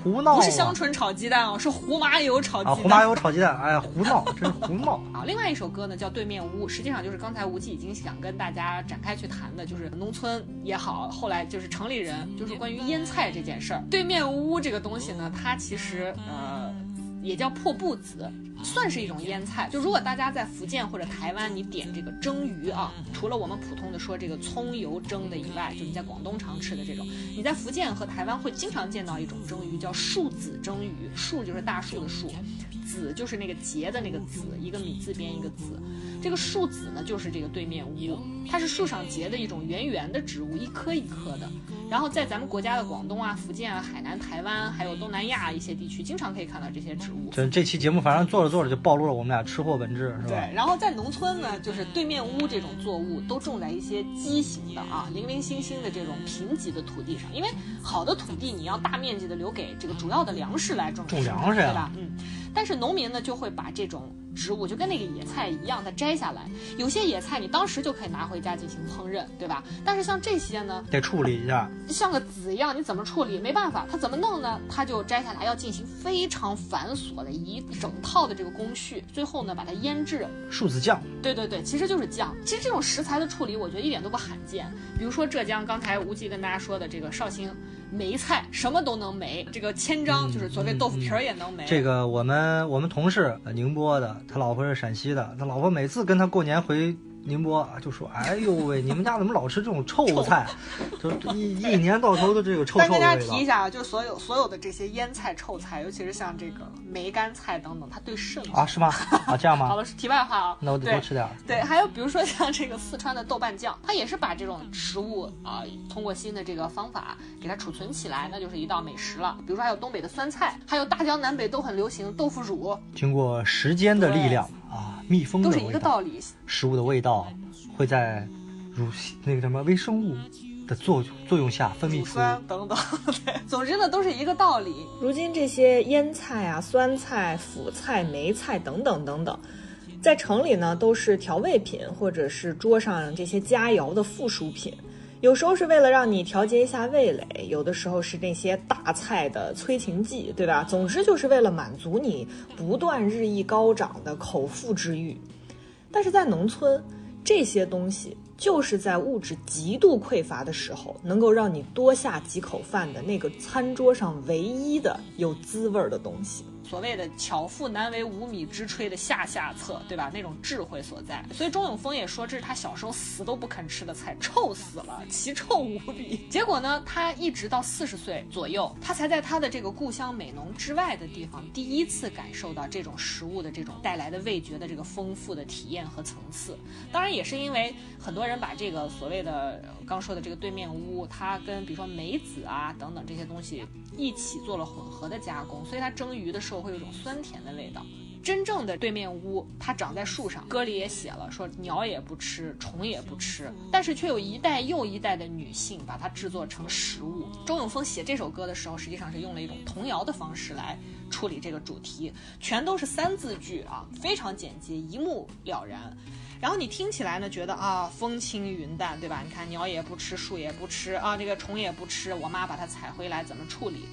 胡闹、啊！不是香椿炒鸡蛋哦，是胡麻油炒鸡啊，蛋。胡麻油炒鸡蛋，哎呀，胡闹，真是胡闹。啊，另外一首歌呢叫《对面屋》，实际上就是刚才吴忌已经想跟大家展开去谈的，就是农村也好，后来就是城里人，就是关于腌菜这件事儿。对面屋这个东西呢，它其实呃也叫破布子，算是一种腌菜。就如果大家在福建或者台湾，你点这个蒸鱼啊，除了我们普通的说这个葱油蒸的以外，就你在广东常吃的这种，你在福建和台湾会经常见到一种蒸鱼，叫树子蒸鱼。树就是大树的树，子就是那个结的那个子，一个米字边一个子。这个树子呢，就是这个对面屋，它是树上结的一种圆圆的植物，一颗一颗的。然后在咱们国家的广东啊、福建啊、海南、台湾，还有东南亚一些地区，经常可以看到这些植物。这这期节目反正做着做着就暴露了我们俩吃货本质，是吧？对，然后在农村呢，就是对面屋这种作物都种在一些畸形的啊、零零星星的这种贫瘠的土地上，因为好的土地你要大面积的留给这个主要的粮食来种种粮食呀对吧？嗯，但是农民呢就会把这种植物，就跟那个野菜一样，它摘下来。有些野菜你当时就可以拿回家进行烹饪，对吧？但是像这些呢，得处理一下，像个籽一样，你怎么处理？没办法，它怎么弄呢？它就摘下来，要进行非常繁琐的一整套的这个工序，最后呢把它腌制。树子酱，对对对，其实就是酱。其实这种食材的处理，我觉得一点都不罕见。比如说浙江，刚才无忌跟大家说的这个绍兴。梅菜什么都能梅，这个千张就是所谓豆腐皮儿也能梅。这个我们我们同事宁波的，他老婆是陕西的，他老婆每次跟他过年回。宁波啊就说：“哎呦喂，你们家怎么老吃这种臭菜？就一一年到头的这个臭臭的味道。”大家提一下啊，就所有所有的这些腌菜、臭菜，尤其是像这个梅干菜等等，它对肾啊是吗？啊这样吗？好了，是题外话啊。那我得多吃点。对，还有比如说像这个四川的豆瓣酱，它也是把这种食物啊，通过新的这个方法给它储存起来，那就是一道美食了。比如说还有东北的酸菜，还有大江南北都很流行豆腐乳。经过时间的力量啊，密封都是一个道理。食物的味道。会在乳那个什么微生物的作作用下分泌出等等，对，总之呢都是一个道理。如今这些腌菜啊、酸菜、腐菜、梅菜等等等等，在城里呢都是调味品，或者是桌上这些佳肴的附属品。有时候是为了让你调节一下味蕾，有的时候是那些大菜的催情剂，对吧？总之就是为了满足你不断日益高涨的口腹之欲。但是在农村。这些东西就是在物质极度匮乏的时候，能够让你多下几口饭的那个餐桌上唯一的有滋味的东西。所谓的“巧妇难为无米之炊”的下下策，对吧？那种智慧所在。所以钟永峰也说，这是他小时候死都不肯吃的菜，臭死了，奇臭无比。结果呢，他一直到四十岁左右，他才在他的这个故乡美浓之外的地方，第一次感受到这种食物的这种带来的味觉的这个丰富的体验和层次。当然，也是因为很多人把这个所谓的刚说的这个对面屋，它跟比如说梅子啊等等这些东西一起做了混合的加工，所以它蒸鱼的时候。会有一种酸甜的味道。真正的对面屋，它长在树上，歌里也写了，说鸟也不吃，虫也不吃，但是却有一代又一代的女性把它制作成食物。周永峰写这首歌的时候，实际上是用了一种童谣的方式来处理这个主题，全都是三字句啊，非常简洁，一目了然。然后你听起来呢，觉得啊，风轻云淡，对吧？你看鸟也不吃，树也不吃啊，这个虫也不吃，我妈把它采回来怎么处理？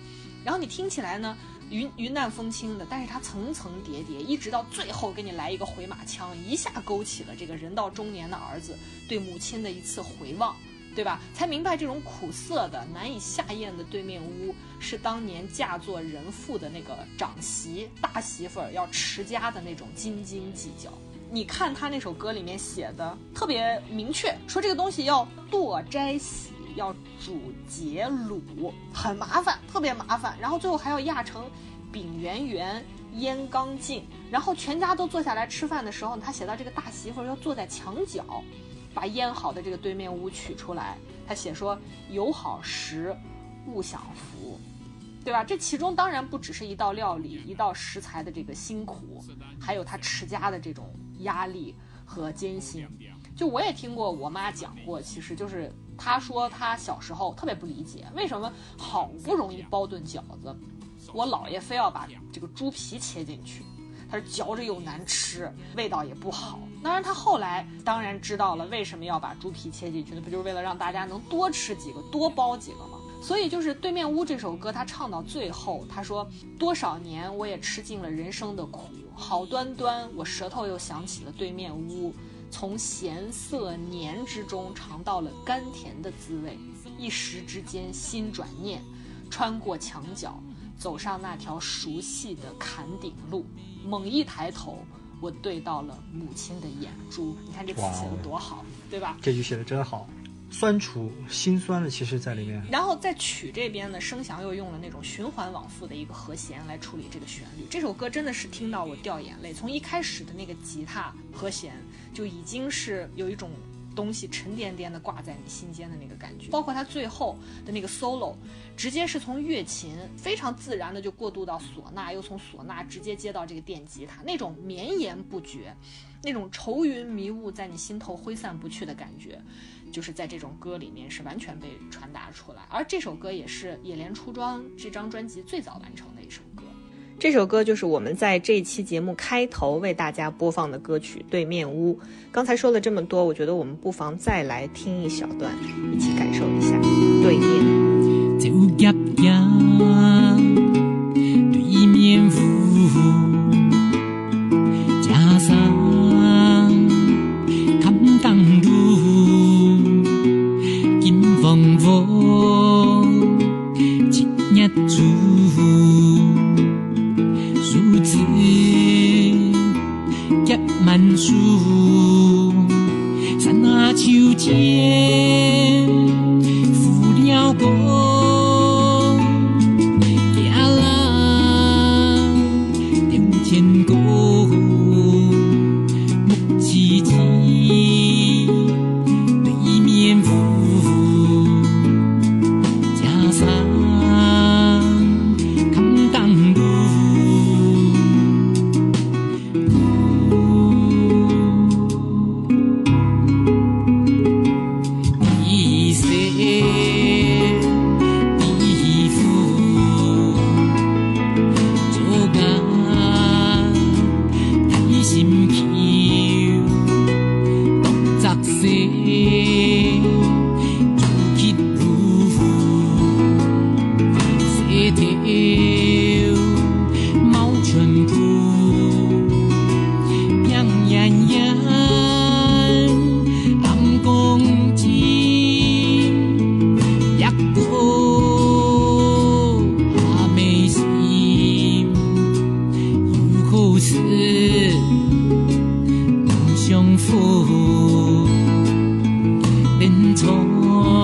然后你听起来呢？云云淡风轻的，但是它层层叠叠，一直到最后给你来一个回马枪，一下勾起了这个人到中年的儿子对母亲的一次回望，对吧？才明白这种苦涩的、难以下咽的对面屋，是当年嫁作人妇的那个长媳、大媳妇儿要持家的那种斤斤计较。你看他那首歌里面写的特别明确，说这个东西要剁摘洗。要煮结卤，很麻烦，特别麻烦。然后最后还要压成饼圆圆，腌刚净。然后全家都坐下来吃饭的时候，他写到这个大媳妇要坐在墙角，把腌好的这个对面屋取出来。他写说：“有好食，勿享福，对吧？”这其中当然不只是一道料理、一道食材的这个辛苦，还有他持家的这种压力和艰辛。就我也听过我妈讲过，其实就是他说他小时候特别不理解，为什么好不容易包顿饺子，我姥爷非要把这个猪皮切进去，他说嚼着又难吃，味道也不好。当然，他后来当然知道了为什么要把猪皮切进去，那不就是为了让大家能多吃几个，多包几个吗？所以就是《对面屋》这首歌，他唱到最后，他说多少年我也吃尽了人生的苦，好端端我舌头又想起了对面屋。从咸涩黏之中尝到了甘甜的滋味，一时之间心转念，穿过墙角，走上那条熟悉的坎顶路。猛一抬头，我对到了母亲的眼珠。你看这词写的多好，对吧？这句写的真好。酸楚心酸的，其实在里面。然后在曲这边呢，声响又用了那种循环往复的一个和弦来处理这个旋律。这首歌真的是听到我掉眼泪，从一开始的那个吉他和弦就已经是有一种东西沉甸甸的挂在你心间的那个感觉。包括它最后的那个 solo，直接是从乐琴非常自然的就过渡到唢呐，又从唢呐直接接到这个电吉他，那种绵延不绝，那种愁云迷雾在你心头挥散不去的感觉。就是在这种歌里面是完全被传达出来，而这首歌也是《野莲出庄》这张专辑最早完成的一首歌。这首歌就是我们在这一期节目开头为大家播放的歌曲《对面屋》。刚才说了这么多，我觉得我们不妨再来听一小段，一起感受一下《对面》。树，山那秋千。连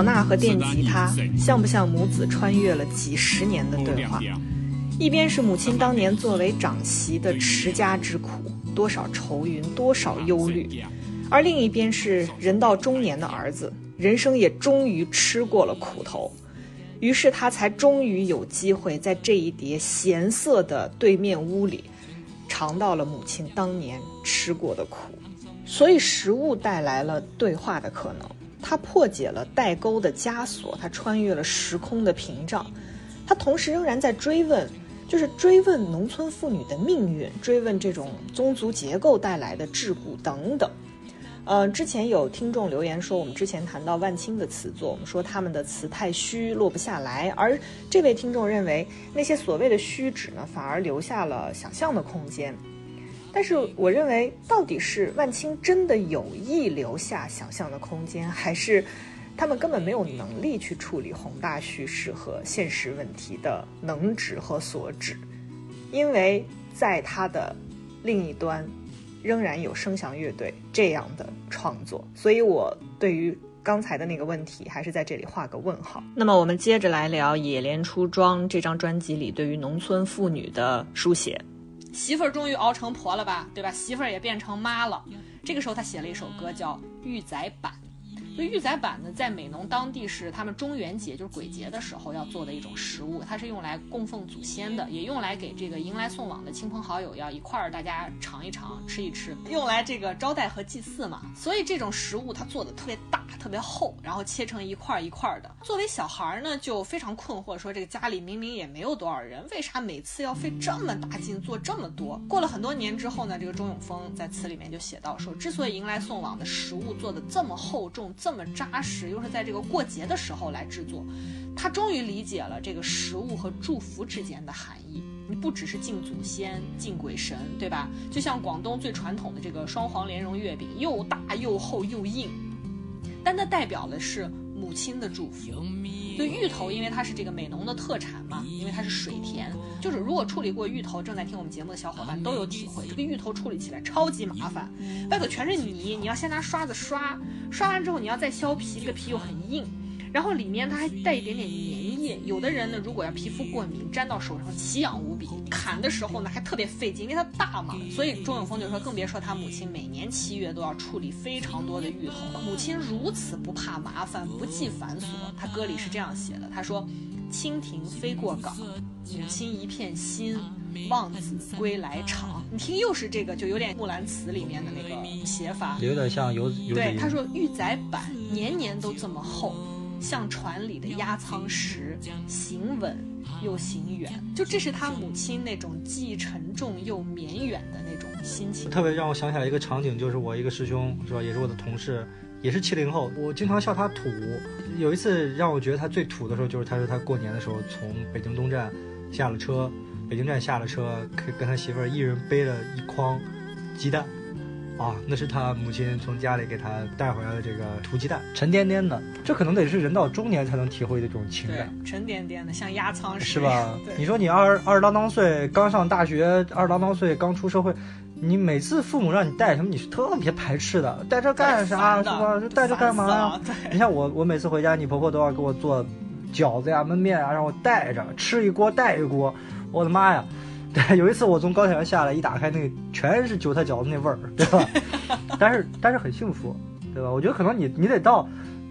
唢呐和电吉他，像不像母子穿越了几十年的对话？一边是母亲当年作为长媳的持家之苦，多少愁云，多少忧虑；而另一边是人到中年的儿子，人生也终于吃过了苦头，于是他才终于有机会在这一叠咸涩的对面屋里，尝到了母亲当年吃过的苦。所以食物带来了对话的可能，它破解了代沟的枷锁，它穿越了时空的屏障，它同时仍然在追问，就是追问农村妇女的命运，追问这种宗族结构带来的桎梏等等。呃，之前有听众留言说，我们之前谈到万青的词作，我们说他们的词太虚，落不下来，而这位听众认为那些所谓的虚指呢，反而留下了想象的空间。但是我认为，到底是万青真的有意留下想象的空间，还是他们根本没有能力去处理宏大叙事和现实问题的能指和所指？因为在他的另一端，仍然有声响乐队这样的创作，所以我对于刚才的那个问题，还是在这里画个问号。那么我们接着来聊《野莲出庄》这张专辑里对于农村妇女的书写。媳妇儿终于熬成婆了吧，对吧？媳妇儿也变成妈了。这个时候他写了一首歌叫《玉仔板》。就玉仔板呢，在美浓当地是他们中元节，就是鬼节的时候要做的一种食物，它是用来供奉祖先的，也用来给这个迎来送往的亲朋好友要一块儿大家尝一尝、吃一吃，用来这个招待和祭祀嘛。所以这种食物它做的特别大，特别厚，然后切成一块儿一块儿的。作为小孩儿呢，就非常困惑，说这个家里明明也没有多少人，为啥每次要费这么大劲做这么多？过了很多年之后呢，这个钟永峰在词里面就写到说，之所以迎来送往的食物做的这么厚重、这么扎实，又是在这个过节的时候来制作，他终于理解了这个食物和祝福之间的含义。你不只是敬祖先、敬鬼神，对吧？就像广东最传统的这个双黄莲蓉月饼，又大又厚又硬，但它代表的是母亲的祝福。对芋头，因为它是这个美农的特产嘛，因为它是水田，就是如果处理过芋头，正在听我们节目的小伙伴都有体会，这个芋头处理起来超级麻烦，外头全是泥，你要先拿刷子刷，刷完之后你要再削皮，这个皮又很硬，然后里面它还带一点点粘液，有的人呢如果要皮肤过敏，粘到手上奇痒无比，砍的时候呢还特别费劲，因为它大嘛，所以钟永峰就说，更别说他母亲每年七月都要处理非常多的芋头了。母亲如此不怕麻烦，不计繁琐，他歌里是这样写的，他说：“蜻蜓飞过岗，母亲一片心，望子归来长。”你听，又是这个，就有点《木兰辞》里面的那个写法，有点像游游子对，他说玉仔板年年都这么厚，像船里的压舱石，行稳又行远。就这是他母亲那种既沉重又绵远的那种心情。特别让我想起来一个场景，就是我一个师兄是吧，也是我的同事，也是七零后，我经常笑他土。有一次让我觉得他最土的时候，就是他说他过年的时候从北京东站下了车，北京站下了车，跟跟他媳妇儿一人背了一筐鸡蛋。啊，那是他母亲从家里给他带回来的这个土鸡蛋，沉甸甸的，这可能得是人到中年才能体会的这种情感。，沉甸甸的，像压舱石是吧？你说你二二十郎当岁，刚上大学，二十郎当岁刚出社会，你每次父母让你带什么，你是特别排斥的，带这干啥是吧？带这干嘛呀你像我，我每次回家，你婆婆都要给我做饺子呀、焖面啊，让我带着吃一锅带一锅，我的妈呀！对，有一次我从高铁上下来，一打开那个全是韭菜饺子那味儿，对吧？但是但是很幸福，对吧？我觉得可能你你得到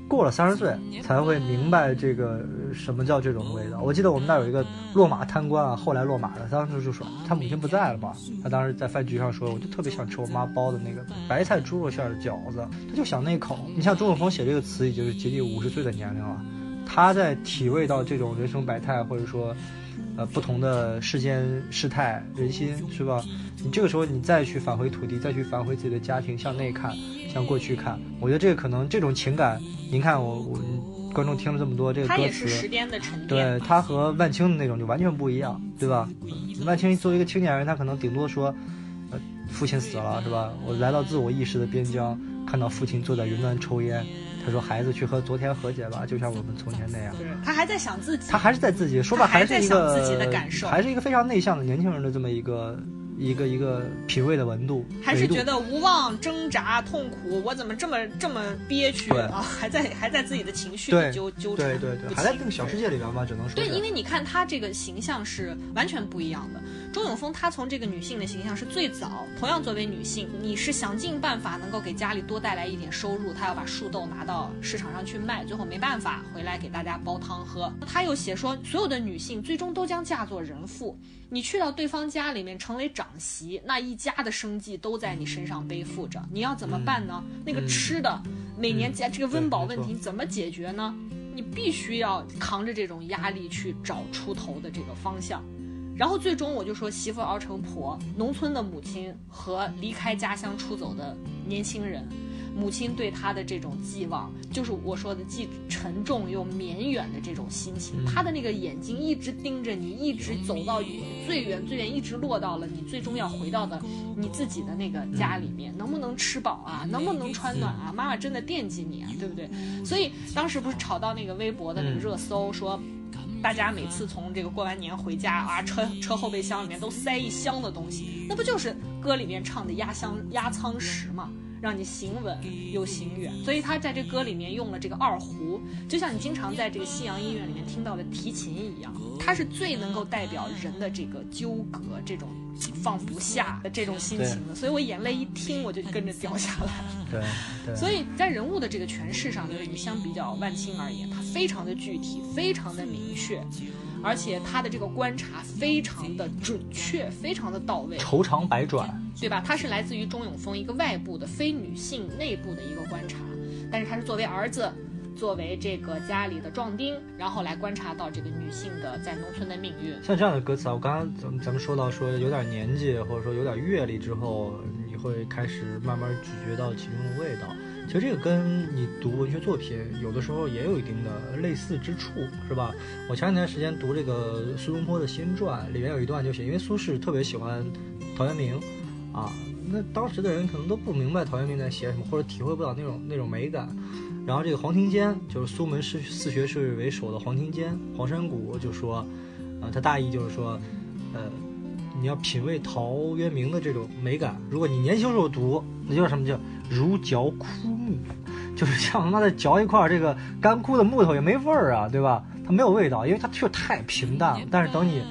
过了三十岁才会明白这个呃什么叫这种味道。我记得我们那儿有一个落马贪官啊，后来落马的，当时就说他母亲不在了嘛，他当时在饭局上说，我就特别想吃我妈包的那个白菜猪肉馅儿的饺子，他就想那口。你像钟永峰写这个词已经是接近五十岁的年龄了，他在体味到这种人生百态，或者说。呃，不同的世间事态人心，是吧？你这个时候你再去返回土地，再去返回自己的家庭，向内看，向过去看，我觉得这个可能这种情感，您看我我观众听了这么多这个歌词时词，间的沉淀对。他和万青的那种就完全不一样，对吧？万青作为一个青年人，他可能顶多说，呃，父亲死了，是吧？我来到自我意识的边疆，看到父亲坐在云端抽烟，他说孩子去和昨天和解吧，就像我们从前那样。他还在想自己，他还是在自己说吧，还是一个在想自己的感受还是一个非常内向的年轻人的这么一个一个一个品味的温度，还是觉得无望、挣扎、痛苦，我怎么这么这么憋屈啊？还在还在自己的情绪里纠纠缠对对对，还在清那个小世界里边吧，只能说对，因为你看他这个形象是完全不一样的。钟永峰他从这个女性的形象是最早，同样作为女性，你是想尽办法能够给家里多带来一点收入，他要把树豆拿到市场上去卖，最后没办法回来给大家煲汤喝。他又写说，所有的女性最终都将嫁作人妇，你去到对方家里面成为长媳，那一家的生计都在你身上背负着，你要怎么办呢？那个吃的，每年家这个温饱问题怎么解决呢？你必须要扛着这种压力去找出头的这个方向。然后最终我就说，媳妇熬成婆，农村的母亲和离开家乡出走的年轻人，母亲对他的这种寄望，就是我说的既沉重又绵远的这种心情。嗯他的那个眼睛一直盯着你，一直走到最远最远，一直落到了你最终要回到的你自己的那个家里面，能不能吃饱啊？能不能穿暖啊？妈妈真的惦记你啊，对不对？所以当时不是炒到那个微博的那个热搜说。大家每次从这个过完年回家啊，车车后备箱里面都塞一箱的东西，那不就是歌里面唱的压箱压舱石吗？让你行稳又行远。所以他在这歌里面用了这个二胡，就像你经常在这个西洋音乐里面听到的提琴一样，它是最能够代表人的这个纠葛、这种放不下的这种心情的。所以我眼泪一听，我就跟着掉下来了。对对，所以在人物的这个诠释上，就是你相比较万青而言，它非常的具体，非常的明确。而且他的这个观察非常的准确，非常的到位，愁肠百转，对吧？他是来自于钟永峰一个外部的非女性内部的一个观察，但是他是作为儿子。作为这个家里的壮丁，然后来观察到这个女性的在农村的命运。像这样的歌词啊，我刚刚咱们咱们说到说有点年纪或者说有点阅历之后，你会开始慢慢咀嚼到其中的味道。其实这个跟你读文学作品有的时候也有一定的类似之处，是吧？我前两天时间读这个苏东坡的新传，里面有一段就写，因为苏轼特别喜欢陶渊明，啊，那当时的人可能都不明白陶渊明在写什么，或者体会不到那种那种美感。然后这个黄庭坚就是苏门四四学士为首的黄庭坚，黄山谷就说，啊，他大意就是说，呃，你要品味陶渊明的这种美感。如果你年轻时候读，那叫什么叫如嚼枯木，就是像他妈的嚼一块这个干枯的木头也没味儿啊，对吧？它没有味道，因为它确实太平淡了。但是等你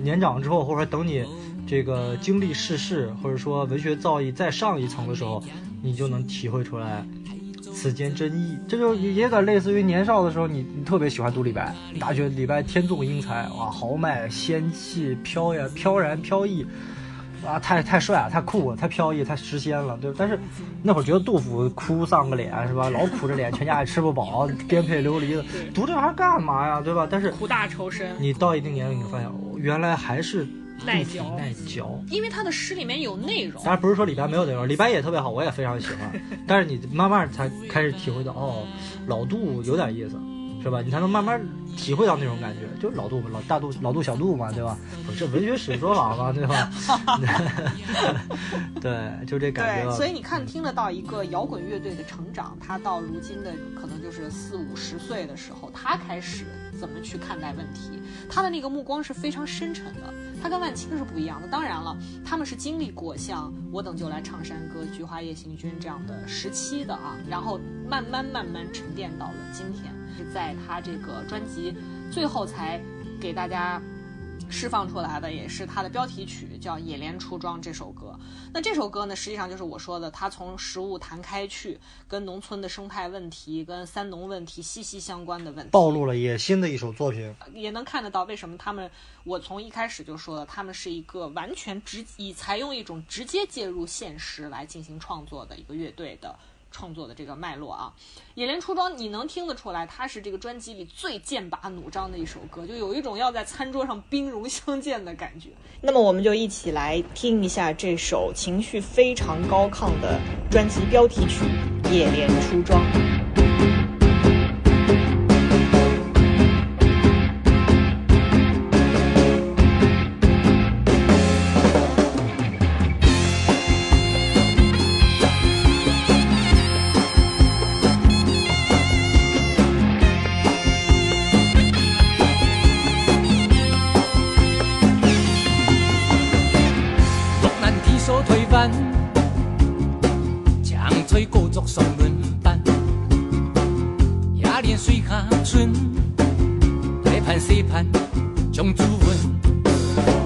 年长之后，或者说等你这个经历世事，或者说文学造诣再上一层的时候，你就能体会出来。此间真意，这就也有点类似于年少的时候，你你特别喜欢读李白，你大学李白天纵英才，哇，豪迈仙气飘呀飘然飘逸，啊，太太帅了，太酷了，太飘逸，太诗仙了，对但是那会儿觉得杜甫哭丧个脸是吧？老苦着脸，全家也吃不饱，颠沛流离的，读这玩意儿干嘛呀？对吧？但是苦大仇深，你到一定年龄，你发现原来还是。耐嚼，耐嚼，因为他的诗里面有内容。当然不是说李白没有内容，李白也特别好，我也非常喜欢。但是你慢慢才开始体会到，哦，老杜有点意思，是吧？你才能慢慢体会到那种感觉，就是老杜嘛，老大杜、老杜、小杜嘛，对吧？这文学史说法嘛，对吧？对，就这感觉。对，所以你看，听得到一个摇滚乐队的成长，他到如今的可能就是四五十岁的时候，他开始。怎么去看待问题？他的那个目光是非常深沉的，他跟万青是不一样的。当然了，他们是经历过像《我等就来唱山歌》《菊花夜行军》这样的时期的啊，然后慢慢慢慢沉淀到了今天，是在他这个专辑最后才给大家。释放出来的也是他的标题曲，叫《野莲出庄》这首歌。那这首歌呢，实际上就是我说的，它从食物谈开去，跟农村的生态问题、跟三农问题息息相关的问题，暴露了野心的一首作品。也能看得到为什么他们，我从一开始就说了，他们是一个完全直以采用一种直接介入现实来进行创作的一个乐队的。创作的这个脉络啊，《野莲出庄》，你能听得出来，它是这个专辑里最剑拔弩张的一首歌，就有一种要在餐桌上兵戎相见的感觉。那么，我们就一起来听一下这首情绪非常高亢的专辑标题曲《野莲出庄》。在故作上轮班，也怜水下村大盼细盘，将主魂。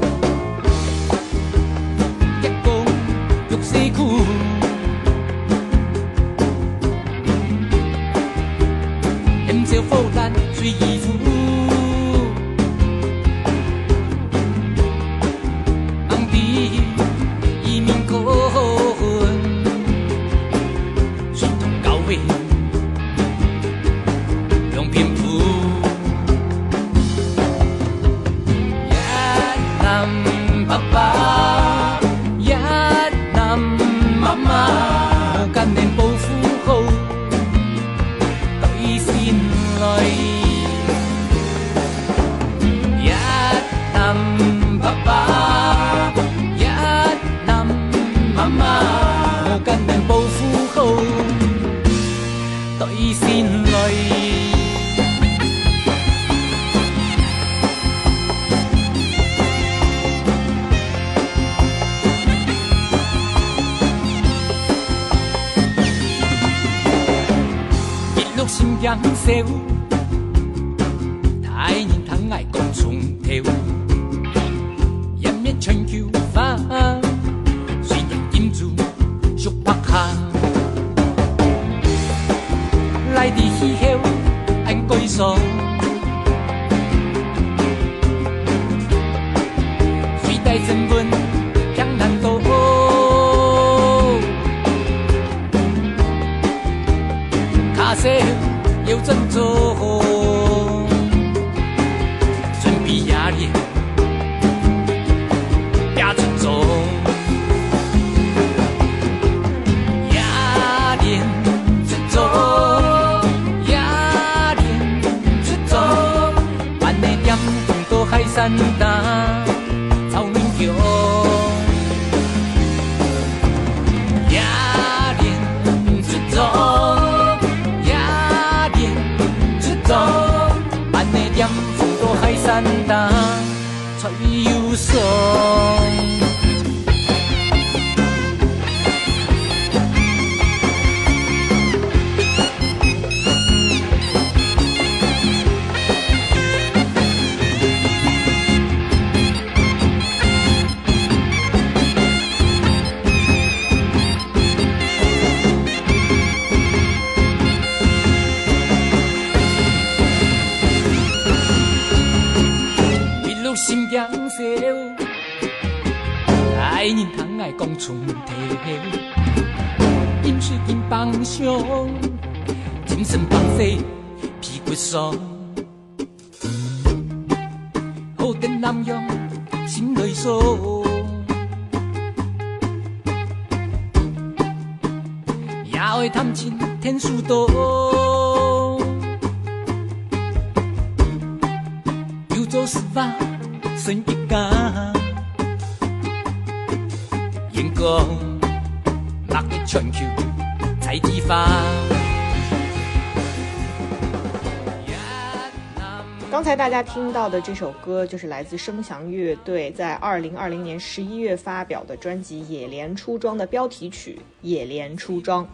听到的这首歌，就是来自声翔乐队在二零二零年十一月发表的专辑《野莲出庄》的标题曲《野莲出庄》。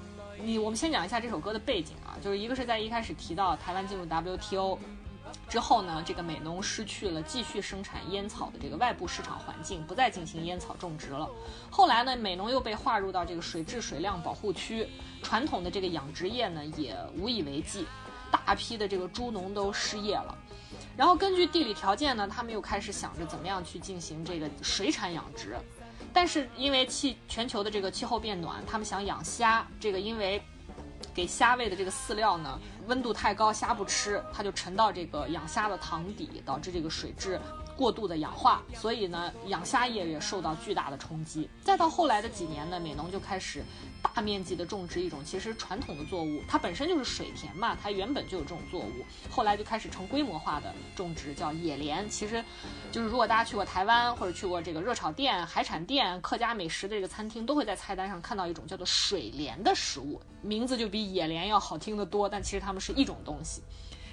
你我们先讲一下这首歌的背景啊，就是一个是在一开始提到台湾进入 WTO 之后呢，这个美农失去了继续生产烟草的这个外部市场环境，不再进行烟草种植了。后来呢，美农又被划入到这个水质水量保护区，传统的这个养殖业呢也无以为继，大批的这个猪农都失业了。然后根据地理条件呢，他们又开始想着怎么样去进行这个水产养殖。但是因为气全球的这个气候变暖，他们想养虾，这个因为给虾喂的这个饲料呢温度太高，虾不吃，它就沉到这个养虾的塘底，导致这个水质过度的氧化，所以呢养虾业也受到巨大的冲击。再到后来的几年呢，美农就开始大面积的种植一种其实传统的作物，它本身就是水田嘛，它原本就有这种作物，后来就开始成规模化的种植，叫野莲。其实就是如果大家去过台湾或者去过这个热炒店、海产店、客家美食的这个餐厅，都会在菜单上看到一种叫做水莲的食物，名字就比野莲要好听得多，但其实它们是一种东西。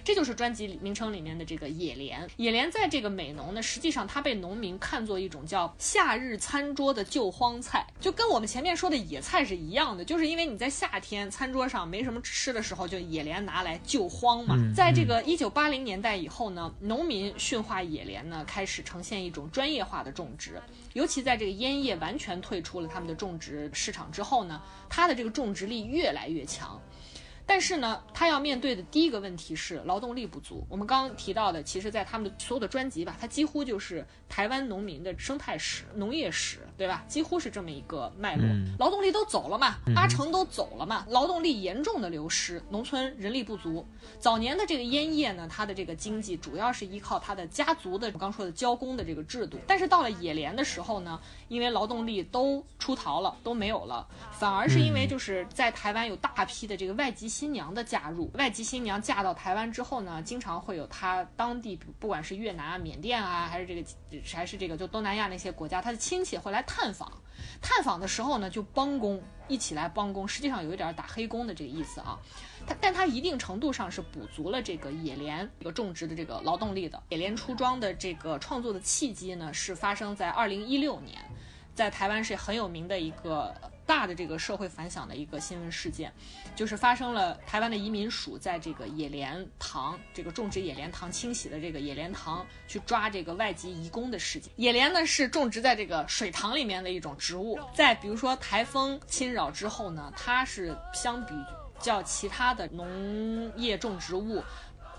这就是专辑名称里面的这个野莲。野莲在这个美农呢，实际上它被农民看作一种叫夏日餐桌的救荒菜，就跟我们前面说的野菜是一样的，就是因为你在夏天餐桌上没什么吃的时候，就野莲拿来救荒嘛。在这个一九八零年代以后呢，农民驯化野莲呢，开始呈现一种专业化的种植，尤其在这个烟叶完全退出了他们的种植市场之后呢，它的这个种植力越来越强。但是呢，他要面对的第一个问题是劳动力不足。我们刚刚提到的，其实在他们的所有的专辑吧，它几乎就是台湾农民的生态史、农业史，对吧？几乎是这么一个脉络。劳动力都走了嘛，阿成都走了嘛，劳动力严重的流失，农村人力不足。早年的这个烟叶呢，它的这个经济主要是依靠它的家族的我刚说的交工的这个制度。但是到了野莲的时候呢，因为劳动力都出逃了，都没有了，反而是因为就是在台湾有大批的这个外籍。新娘的嫁入，外籍新娘嫁到台湾之后呢，经常会有她当地不管是越南啊、缅甸啊，还是这个还是这个就东南亚那些国家，她的亲戚会来探访。探访的时候呢，就帮工一起来帮工，实际上有一点打黑工的这个意思啊。它，但它一定程度上是补足了这个野莲这个种植的这个劳动力的。野莲出庄的这个创作的契机呢，是发生在二零一六年，在台湾是很有名的一个。大的这个社会反响的一个新闻事件，就是发生了台湾的移民署在这个野莲塘这个种植野莲塘清洗的这个野莲塘去抓这个外籍移工的事件。野莲呢是种植在这个水塘里面的一种植物，在比如说台风侵扰之后呢，它是相比较其他的农业种植物。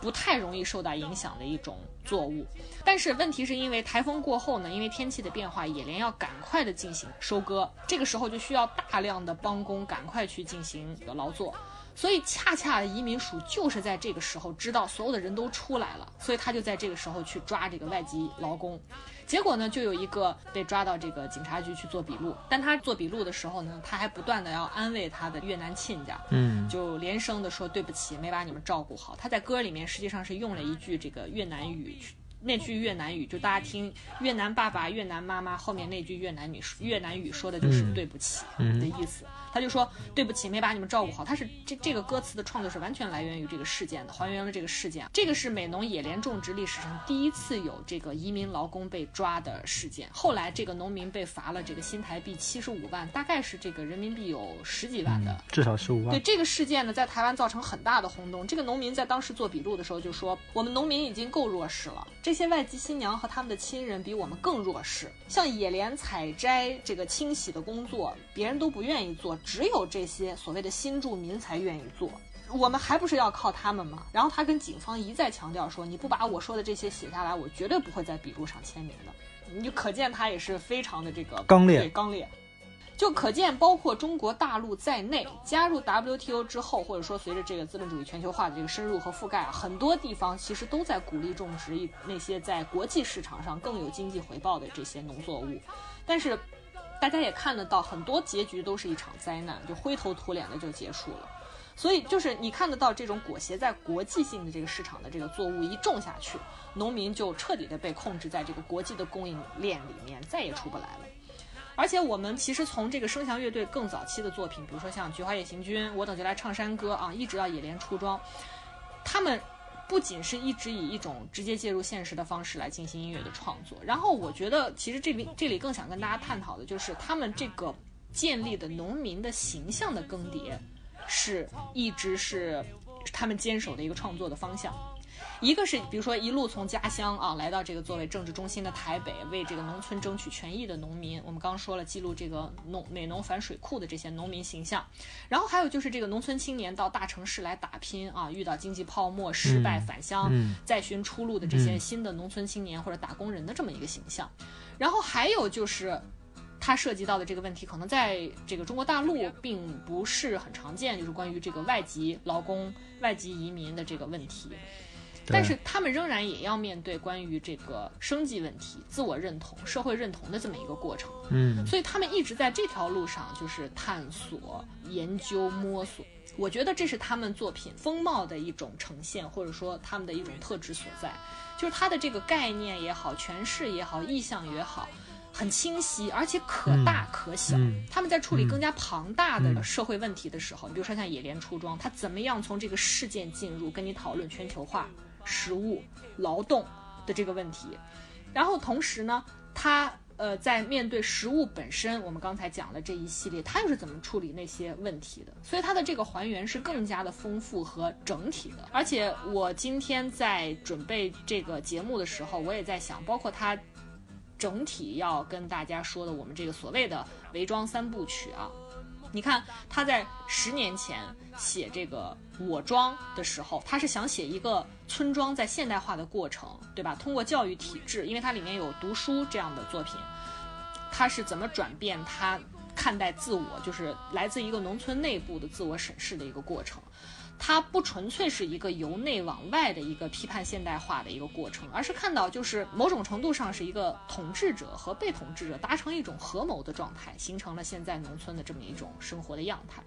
不太容易受到影响的一种作物，但是问题是因为台风过后呢，因为天气的变化，野莲要赶快的进行收割，这个时候就需要大量的帮工赶快去进行劳作。所以，恰恰移民署就是在这个时候知道所有的人都出来了，所以他就在这个时候去抓这个外籍劳工。结果呢，就有一个被抓到这个警察局去做笔录。但他做笔录的时候呢，他还不断的要安慰他的越南亲家，嗯，就连声的说对不起，没把你们照顾好。他在歌里面实际上是用了一句这个越南语。那句越南语，就大家听越南爸爸、越南妈妈后面那句越南语，越南语说的就是对不起的意思。他就说对不起，没把你们照顾好。他是这这个歌词的创作是完全来源于这个事件的，还原了这个事件。这个是美农野莲种植历史上第一次有这个移民劳工被抓的事件。后来这个农民被罚了这个新台币七十五万，大概是这个人民币有十几万的，至少十五万。对这个事件呢，在台湾造成很大的轰动。这个农民在当时做笔录的时候就说：“我们农民已经够弱势了，这些外籍新娘和他们的亲人比我们更弱势。像野莲采摘这个清洗的工作，别人都不愿意做。”只有这些所谓的新住民才愿意做，我们还不是要靠他们吗？然后他跟警方一再强调说：“你不把我说的这些写下来，我绝对不会在笔录上签名的。”你就可见他也是非常的这个刚烈对刚烈。就可见，包括中国大陆在内，加入 WTO 之后，或者说随着这个资本主义全球化的这个深入和覆盖啊，很多地方其实都在鼓励种植一那些在国际市场上更有经济回报的这些农作物。但是，大家也看得到，很多结局都是一场灾难，就灰头土脸的就结束了。所以，就是你看得到这种裹挟在国际性的这个市场的这个作物一种下去，农民就彻底的被控制在这个国际的供应链里面，再也出不来了。而且我们其实从这个声翔乐队更早期的作品，比如说像《菊花夜行军》，我等就来唱山歌啊，一直到野莲出庄，他们不仅是一直以一种直接介入现实的方式来进行音乐的创作，然后我觉得其实这里这里更想跟大家探讨的就是他们这个建立的农民的形象的更迭，是一直是他们坚守的一个创作的方向。一个是比如说一路从家乡啊来到这个作为政治中心的台北，为这个农村争取权益的农民，我们刚说了记录这个农美农反水库的这些农民形象，然后还有就是这个农村青年到大城市来打拼啊，遇到经济泡沫失败返乡，嗯再寻出路的这些新的农村青年或者打工人的这么一个形象，然后还有就是。它涉及到的这个问题，可能在这个中国大陆并不是很常见，就是关于这个外籍劳工、外籍移民的这个问题。但是他们仍然也要面对关于这个生计问题、自我认同、社会认同的这么一个过程。嗯所以他们一直在这条路上，就是探索、研究、摸索。我觉得这是他们作品风貌的一种呈现，或者说他们的一种特质所在，就是他的这个概念也好、诠释也好、意象也好。很清晰，而且可大可小。嗯他们在处理更加庞大的社会问题的时候，比如说像野莲出装，他怎么样从这个事件进入，跟你讨论全球化、食物、劳动的这个问题。然后同时呢，他呃在面对食物本身，我们刚才讲了这一系列，他又是怎么处理那些问题的？所以他的这个还原是更加的丰富和整体的。而且我今天在准备这个节目的时候，我也在想，包括他。整体要跟大家说的，我们这个所谓的伪装三部曲啊，你看他在十年前写这个《我庄》的时候，他是想写一个村庄在现代化的过程，对吧？通过教育体制，因为它里面有读书这样的作品，他是怎么转变他看待自我，就是来自一个农村内部的自我审视的一个过程。它不纯粹是一个由内往外的一个批判现代化的一个过程，而是看到就是某种程度上是一个统治者和被统治者达成一种合谋的状态，形成了现在农村的这么一种生活的样态。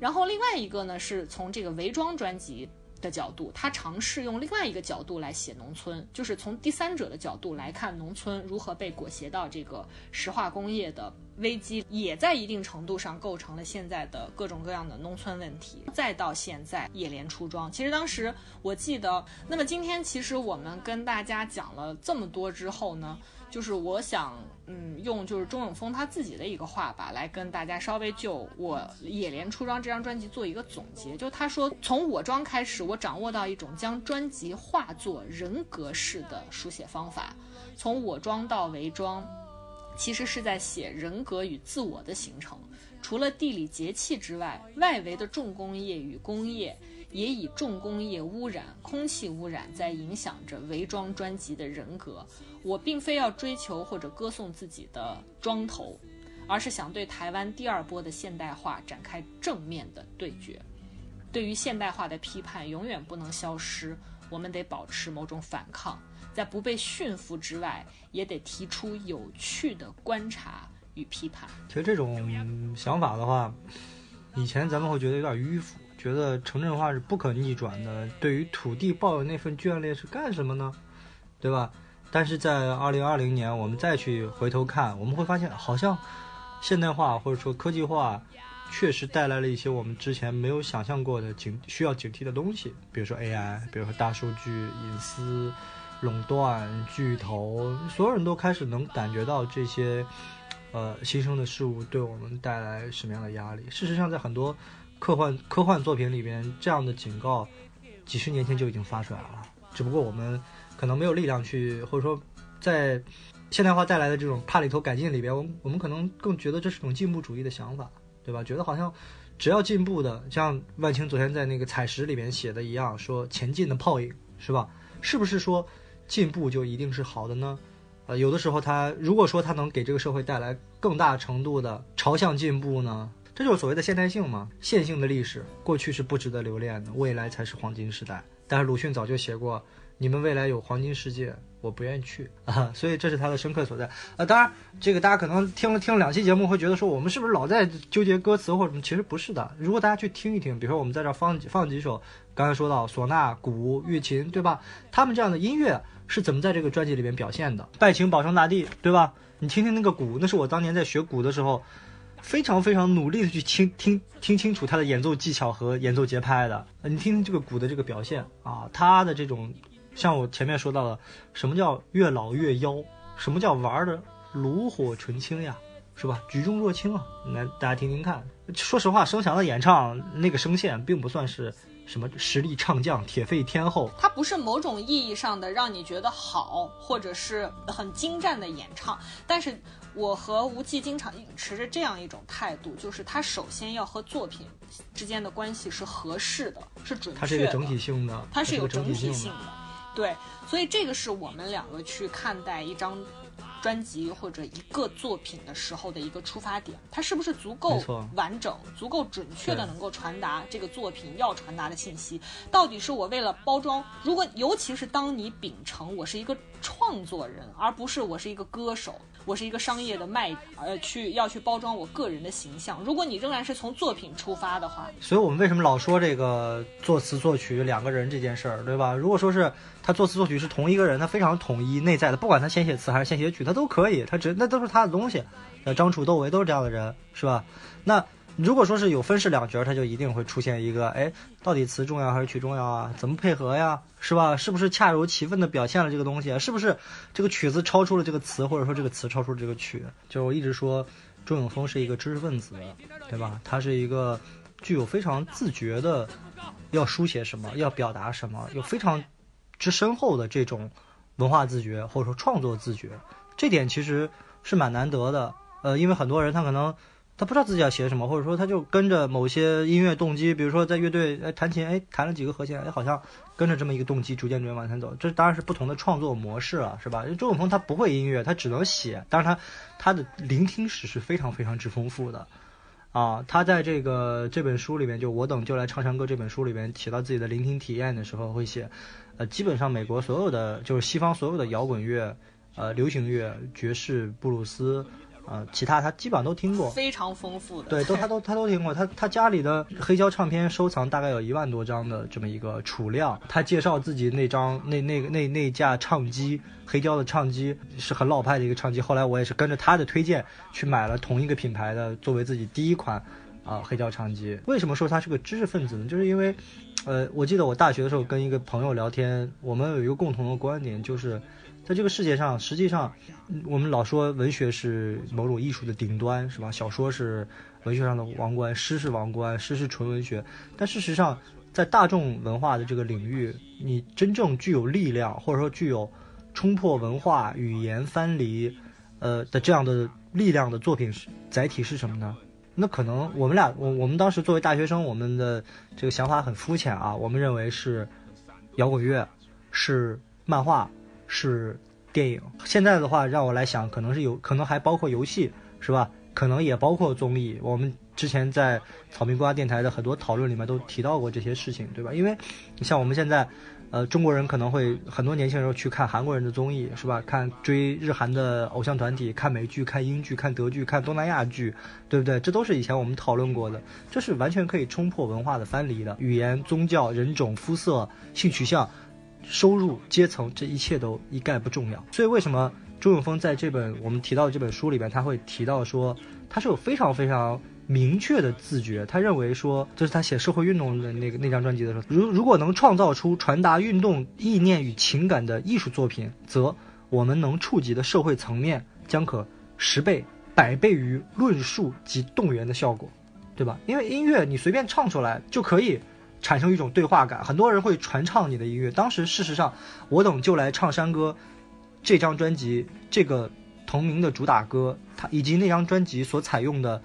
然后另外一个呢，是从这个伪装专辑的角度，他尝试用另外一个角度来写农村，就是从第三者的角度来看农村如何被裹挟到这个石化工业的危机，也在一定程度上构成了现在的各种各样的农村问题。再到现在野莲出庄，其实当时我记得，那么今天其实我们跟大家讲了这么多之后呢，就是我想，嗯，用就是钟永峰他自己的一个话吧，来跟大家稍微就我《野莲出装》这张专辑做一个总结。就他说，从我装开始，我掌握到一种将专辑化作人格式的书写方法。从我装到为装，其实是在写人格与自我的形成。除了地理节气之外，外围的重工业与工业。也以重工业污染、空气污染在影响着伪装专辑的人格。我并非要追求或者歌颂自己的庄头，而是想对台湾第二波的现代化展开正面的对决。对于现代化的批判永远不能消失，我们得保持某种反抗，在不被驯服之外，也得提出有趣的观察与批判。其实这种想法的话，以前咱们会觉得有点迂腐。觉得城镇化是不可逆转的，对于土地抱有那份眷恋是干什么呢？对吧？但是在二零二零年，我们再去回头看，我们会发现，好像现代化或者说科技化，确实带来了一些我们之前没有想象过的警需要警惕的东西，比如说 AI，比如说大数据、隐私、垄断、巨头，所有人都开始能感觉到这些呃新生的事物对我们带来什么样的压力。事实上，在很多科幻科幻作品里边，这样的警告，几十年前就已经发出来了，只不过我们可能没有力量去，或者说，在现代化带来的这种帕里头改进里边，我们我们可能更觉得这是种进步主义的想法，对吧？觉得好像只要进步的，像万青昨天在那个采石里边写的一样，说前进的泡影，是吧？是不是说进步就一定是好的呢？呃，有的时候他如果说他能给这个社会带来更大程度的朝向进步呢，这就是所谓的现代性嘛。线性的历史，过去是不值得留恋的，未来才是黄金时代。但是鲁迅早就写过，你们未来有黄金世界，我不愿意去 啊。所以这是他的深刻所在。啊，当然这个大家可能听了听了两期节目，会觉得说我们是不是老在纠结歌词或者什么？其实不是的。如果大家去听一听，比如说我们在这儿放放几首，刚才说到唢呐、鼓、乐琴，对吧？他们这样的音乐。是怎么在这个专辑里面表现的？拜请保生大帝，对吧？你听听那个鼓，那是我当年在学鼓的时候，非常非常努力的去听听听清楚他的演奏技巧和演奏节拍的。你听听这个鼓的这个表现啊，他的这种，像我前面说到的，什么叫越老越妖？什么叫玩的炉火纯青呀？是吧？举重若轻啊！来，大家听听看。说实话，声翔的演唱那个声线并不算是。什么实力唱将、铁肺天后？它不是某种意义上的让你觉得好，或者是很精湛的演唱。但是我和吴忌经常持着这样一种态度，就是他首先要和作品之间的关系是合适的，是准确的。它是一个整体性的，它是有整体性的。对，所以这个是我们两个去看待一张。专辑或者一个作品的时候的一个出发点，它是不是足够完整、足够准确的能够传达这个作品要传达的信息？到底是我为了包装？如果尤其是当你秉承我是一个创作人，而不是我是一个歌手。我是一个商业的卖，呃，去要去包装我个人的形象。如果你仍然是从作品出发的话，所以我们为什么老说这个作词作曲两个人这件事儿，对吧？如果说是他作词作曲是同一个人，他非常统一内在的，不管他先写词还是先写曲，他都可以，他只那都是他的东西。呃，张楚、窦唯都是这样的人，是吧？那。如果说是有分饰两角，它就一定会出现一个，哎，到底词重要还是曲重要啊？怎么配合呀？是吧？是不是恰如其分的表现了这个东西？是不是这个曲子超出了这个词，或者说这个词超出了这个曲？就是我一直说，周永峰是一个知识分子，对吧？他是一个具有非常自觉的，要书写什么，要表达什么，有非常之深厚的这种文化自觉或者说创作自觉，这点其实是蛮难得的。呃，因为很多人他可能。他不知道自己要写什么，或者说他就跟着某些音乐动机，比如说在乐队哎弹琴哎弹了几个和弦哎好像跟着这么一个动机逐渐逐渐往前走，这当然是不同的创作模式了，是吧？因为周永峰他不会音乐，他只能写，但是他他的聆听史是非常非常之丰富的，啊，他在这个这本书里面就我等就来唱山歌这本书里面写到自己的聆听体验的时候会写，呃，基本上美国所有的就是西方所有的摇滚乐，呃，流行乐、爵士、布鲁斯。呃，其他他基本上都听过，非常丰富的。对，都他都他都听过。他他家里的黑胶唱片收藏大概有一万多张的这么一个储量。他介绍自己那张那那个那那架唱机，黑胶的唱机是很老派的一个唱机。后来我也是跟着他的推荐去买了同一个品牌的，作为自己第一款啊黑胶唱机。为什么说他是个知识分子呢？就是因为，呃，我记得我大学的时候跟一个朋友聊天，我们有一个共同的观点，就是。在这个世界上，实际上，我们老说文学是某种艺术的顶端，是吧？小说是文学上的王冠，诗是王冠，诗是纯文学。但事实上，在大众文化的这个领域，你真正具有力量，或者说具有冲破文化语言藩篱，呃的这样的力量的作品是，载体是什么呢？那可能我们俩，我我们当时作为大学生，我们的这个想法很肤浅啊，我们认为是摇滚乐，是漫画。是电影，现在的话让我来想，可能是有可能还包括游戏，是吧？可能也包括综艺。我们之前在草莓瓜电台的很多讨论里面都提到过这些事情，对吧？因为像我们现在，呃，中国人可能会很多年轻人去看韩国人的综艺，是吧？看追日韩的偶像团体，看美剧、看英剧、看德剧、看东南亚剧，对不对？这都是以前我们讨论过的，这是完全可以冲破文化的藩篱的，语言、宗教、人种、肤色、性取向。收入阶层，这一切都一概不重要。所以，为什么周永峰在这本我们提到的这本书里边，他会提到说，他是有非常非常明确的自觉。他认为说，这是他写社会运动的那个那张专辑的时候，如如果能创造出传达运动意念与情感的艺术作品，则我们能触及的社会层面将可十倍、百倍于论述及动员的效果，对吧？因为音乐你随便唱出来就可以。产生一种对话感，很多人会传唱你的音乐。当时，事实上，我等就来唱山歌，这张专辑这个同名的主打歌，它以及那张专辑所采用的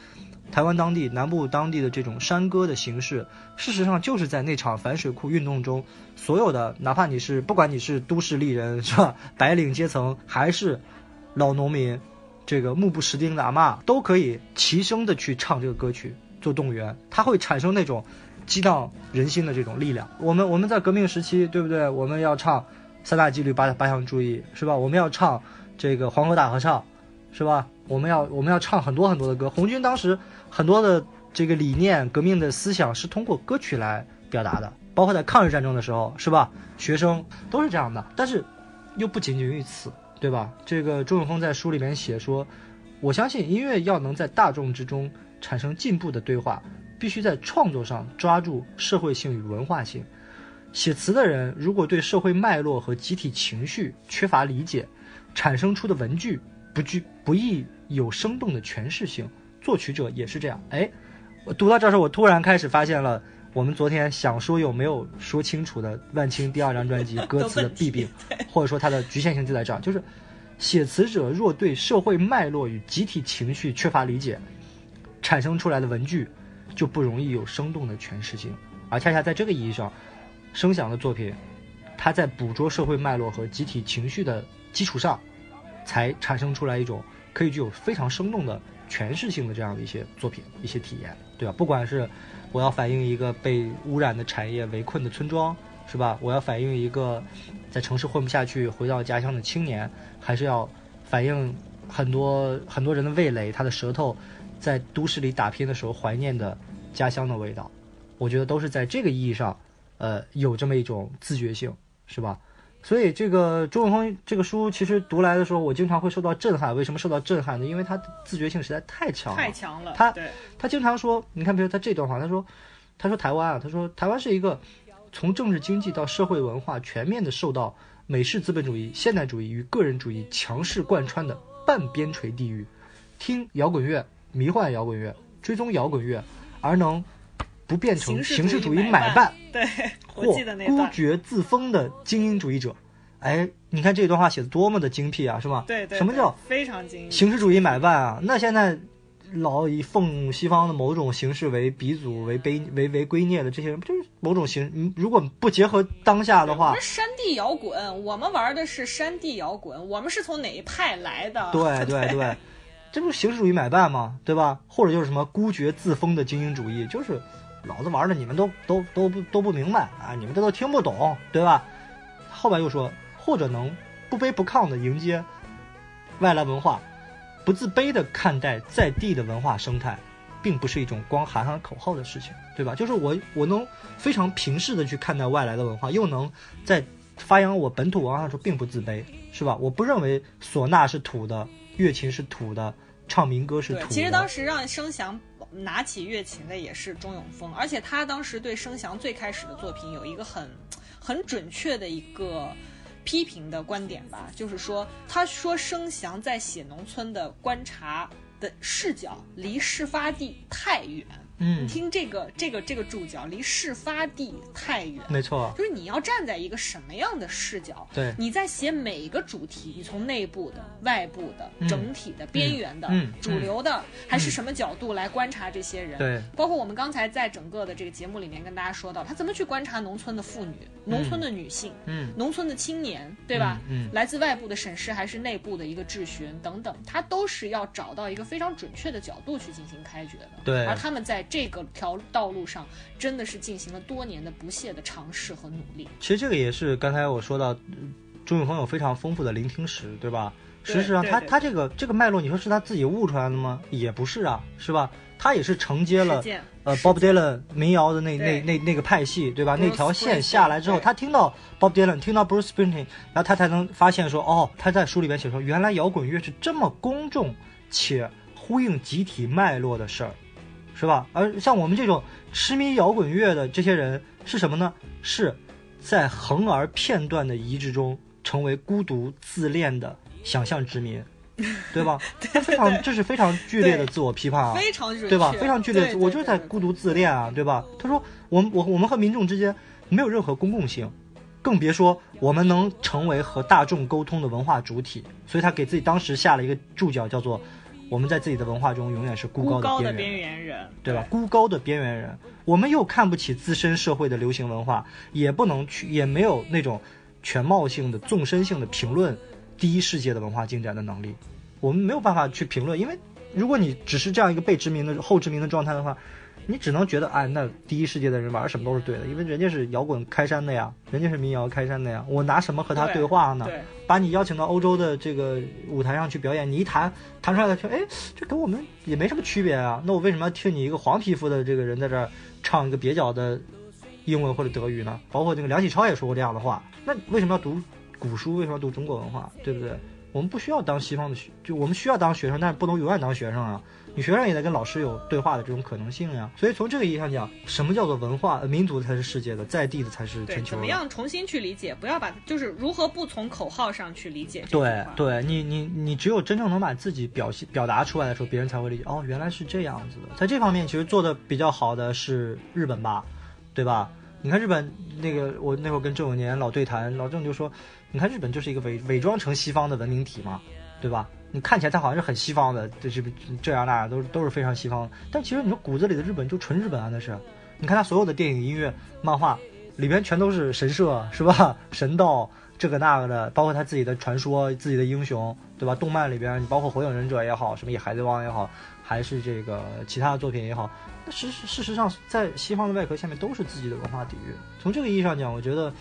台湾当地南部当地的这种山歌的形式，事实上就是在那场反水库运动中，所有的哪怕你是不管你是都市丽人是吧，白领阶层，还是老农民，这个目不识丁的阿嬷都可以齐声的去唱这个歌曲做动员，它会产生那种激荡人心的这种力量。我们我们在革命时期，对不对？我们要唱三大纪律八八项注意，是吧？我们要唱这个黄河大合唱，是吧？我们要我们要唱很多很多的歌。红军当时很多的这个理念、革命的思想是通过歌曲来表达的，包括在抗日战争的时候，是吧？学生都是这样的，但是又不仅仅于此，对吧？这个周永峰在书里面写说，我相信音乐要能在大众之中产生进步的对话，必须在创作上抓住社会性与文化性。写词的人如果对社会脉络和集体情绪缺乏理解，产生出的文句不具不易有生动的诠释性。作曲者也是这样。哎，我读到这儿时候，我突然开始发现了我们昨天想说有没有说清楚的万青第二张专辑歌词的弊病，或者说它的局限性就在这儿，就是写词者若对社会脉络与集体情绪缺乏理解，产生出来的文句就不容易有生动的诠释性。而恰恰在这个意义上，声响的作品，它在捕捉社会脉络和集体情绪的基础上，才产生出来一种可以具有非常生动的诠释性的这样的一些作品、一些体验，对吧？不管是我要反映一个被污染的产业围困的村庄，是吧？我要反映一个在城市混不下去回到家乡的青年，还是要反映很多很多人的味蕾，他的舌头在都市里打拼的时候怀念的家乡的味道。我觉得都是在这个意义上，呃，有这么一种自觉性，是吧？所以这个周永峰这个书，其实读来的时候，我经常会受到震撼。为什么受到震撼呢？因为他自觉性实在太强了。太强了。他他经常说，你看，比如他这段话，他说，他说台湾啊，他说台湾是一个从政治经济到社会文化全面的受到美式资本主义、现代主义与个人主义强势贯穿的半边陲地域。听摇滚乐、迷幻摇滚乐、追踪摇滚乐，而能不变成形式主义买办。对，或孤。绝自封的精英主义者。哎，你看这段话写的多么的精辟啊，是吧？对对，对什么叫非常精英？形式主义买办啊？那现在老以奉西方的某种形式为鼻祖、为卑、为为圭臬的这些人，不就是某种形？嗯如果不结合当下的话我们，山地摇滚，我们玩的是山地摇滚，我们是从哪一派来的？对对对，这不是形式主义买办吗？对吧？或者就是什么孤绝自封的精英主义，就是老子玩的你们都都都不都不明白啊，你们这都听不懂，对吧？后边又说，或者能不卑不亢的迎接外来文化，不自卑的看待在地的文化生态，并不是一种光喊喊口号的事情，对吧？就是我我能非常平视的去看待外来的文化，又能在发扬我本土文化的时候并不自卑，是吧？我不认为唢呐是土的，乐琴是土的，唱民歌是土，其实当时让声翔拿起乐琴的也是钟永峰，而且他当时对声翔最开始的作品有一个很很准确的一个批评的观点吧，就是说，他说生祥在写农村的观察的视角离事发地太远。嗯。你，听这个这个这个注脚离事发地太远。没错，就是你要站在一个什么样的视角？对。你在写每一个主题，你从内部的、外部的、嗯。整体的、边缘的、嗯。主流的，还是什么角度来观察这些人？对，包括我们刚才在整个的这个节目里面跟大家说到，他怎么去观察农村的妇女、农村的女性、嗯。农村的青年，对吧？嗯。嗯。来自外部的审视还是内部的一个质询等等，他都是要找到一个非常准确的角度去进行开掘的。对。而他们在这个条道路上真的是进行了多年的不懈的尝试和努力。其实这个也是刚才我说到，呃钟永峰有非常丰富的聆听史，对吧？对事实上，他他这个这个脉络，你说是他自己悟出来的吗？也不是啊，是吧？他也是承接了呃 Bob Dylan 民谣的那那那那个派系，对吧那条线下来之后，他听到 Bob Dylan，听到 Bruce Springsteen，然后他才能发现说，哦，他在书里边写说，原来摇滚乐是这么公众且呼应集体脉络的事儿，是吧？而像我们这种痴迷摇滚乐的这些人是什么呢？是在横而片段的移植中，成为孤独自恋的想象殖民，对吧？他非常，这是非常剧烈的自我批判啊，非常，对吧？非常剧烈对，我就是在孤独自恋啊，对吧？他说，我们我我们和民众之间没有任何公共性，更别说我们能成为和大众沟通的文化主体。所以他给自己当时下了一个注脚，叫做“我们在自己的文化中永远是孤孤高的边缘边缘人，对吧？孤高的边缘人，我们又看不起自身社会的流行文化，也不能去，也没有那种全貌性的、纵深性的评论第一世界的文化进展的能力，我们没有办法去评论，因为如果你只是这样一个被殖民的后殖民的状态的话，你只能觉得，哎，那第一世界的人玩什么都是对的，因为人家是摇滚开山的呀，人家是民谣开山的呀，我拿什么和他对话呢？把你邀请到欧洲的这个舞台上去表演，你一弹弹出来的听，哎，这跟我们也没什么区别啊。那我为什么要听你一个黄皮肤的这个人在这儿唱一个蹩脚的英文或者德语呢？包括这个梁启超也说过这样的话。那为什么要读古书？为什么要读中国文化？对不对？我们不需要当西方的学，就我们需要当学生，但是不能永远当学生啊。你学生也在跟老师有对话的这种可能性呀。所以从这个意义上讲，什么叫做文化？民族才是世界的，在地的才是，全球的。怎么样重新去理解？不要把就是如何不从口号上去理解对，对，你你你只有真正能把自己表现表达出来的时候，别人才会理解。哦，原来是这样子的。在这方面，其实做的比较好的是日本吧，对吧？你看日本那个，我那会儿跟郑永年老对谈，老郑就说，你看日本就是一个伪伪装成西方的文明体嘛，对吧？你看起来它好像是很西方的，这这这样那样都都是非常西方，但其实你说骨子里的日本就纯日本啊，那是。你看他所有的电影、音乐、漫画里边全都是神社，是吧？神道这个那个的，包括他自己的传说、自己的英雄，对吧？动漫里边，你包括火影忍者也好，什么野海贼王也好，还是这个其他的作品也好，那事实事实上在西方的外壳下面都是自己的文化底蕴。从这个意义上讲，我觉得，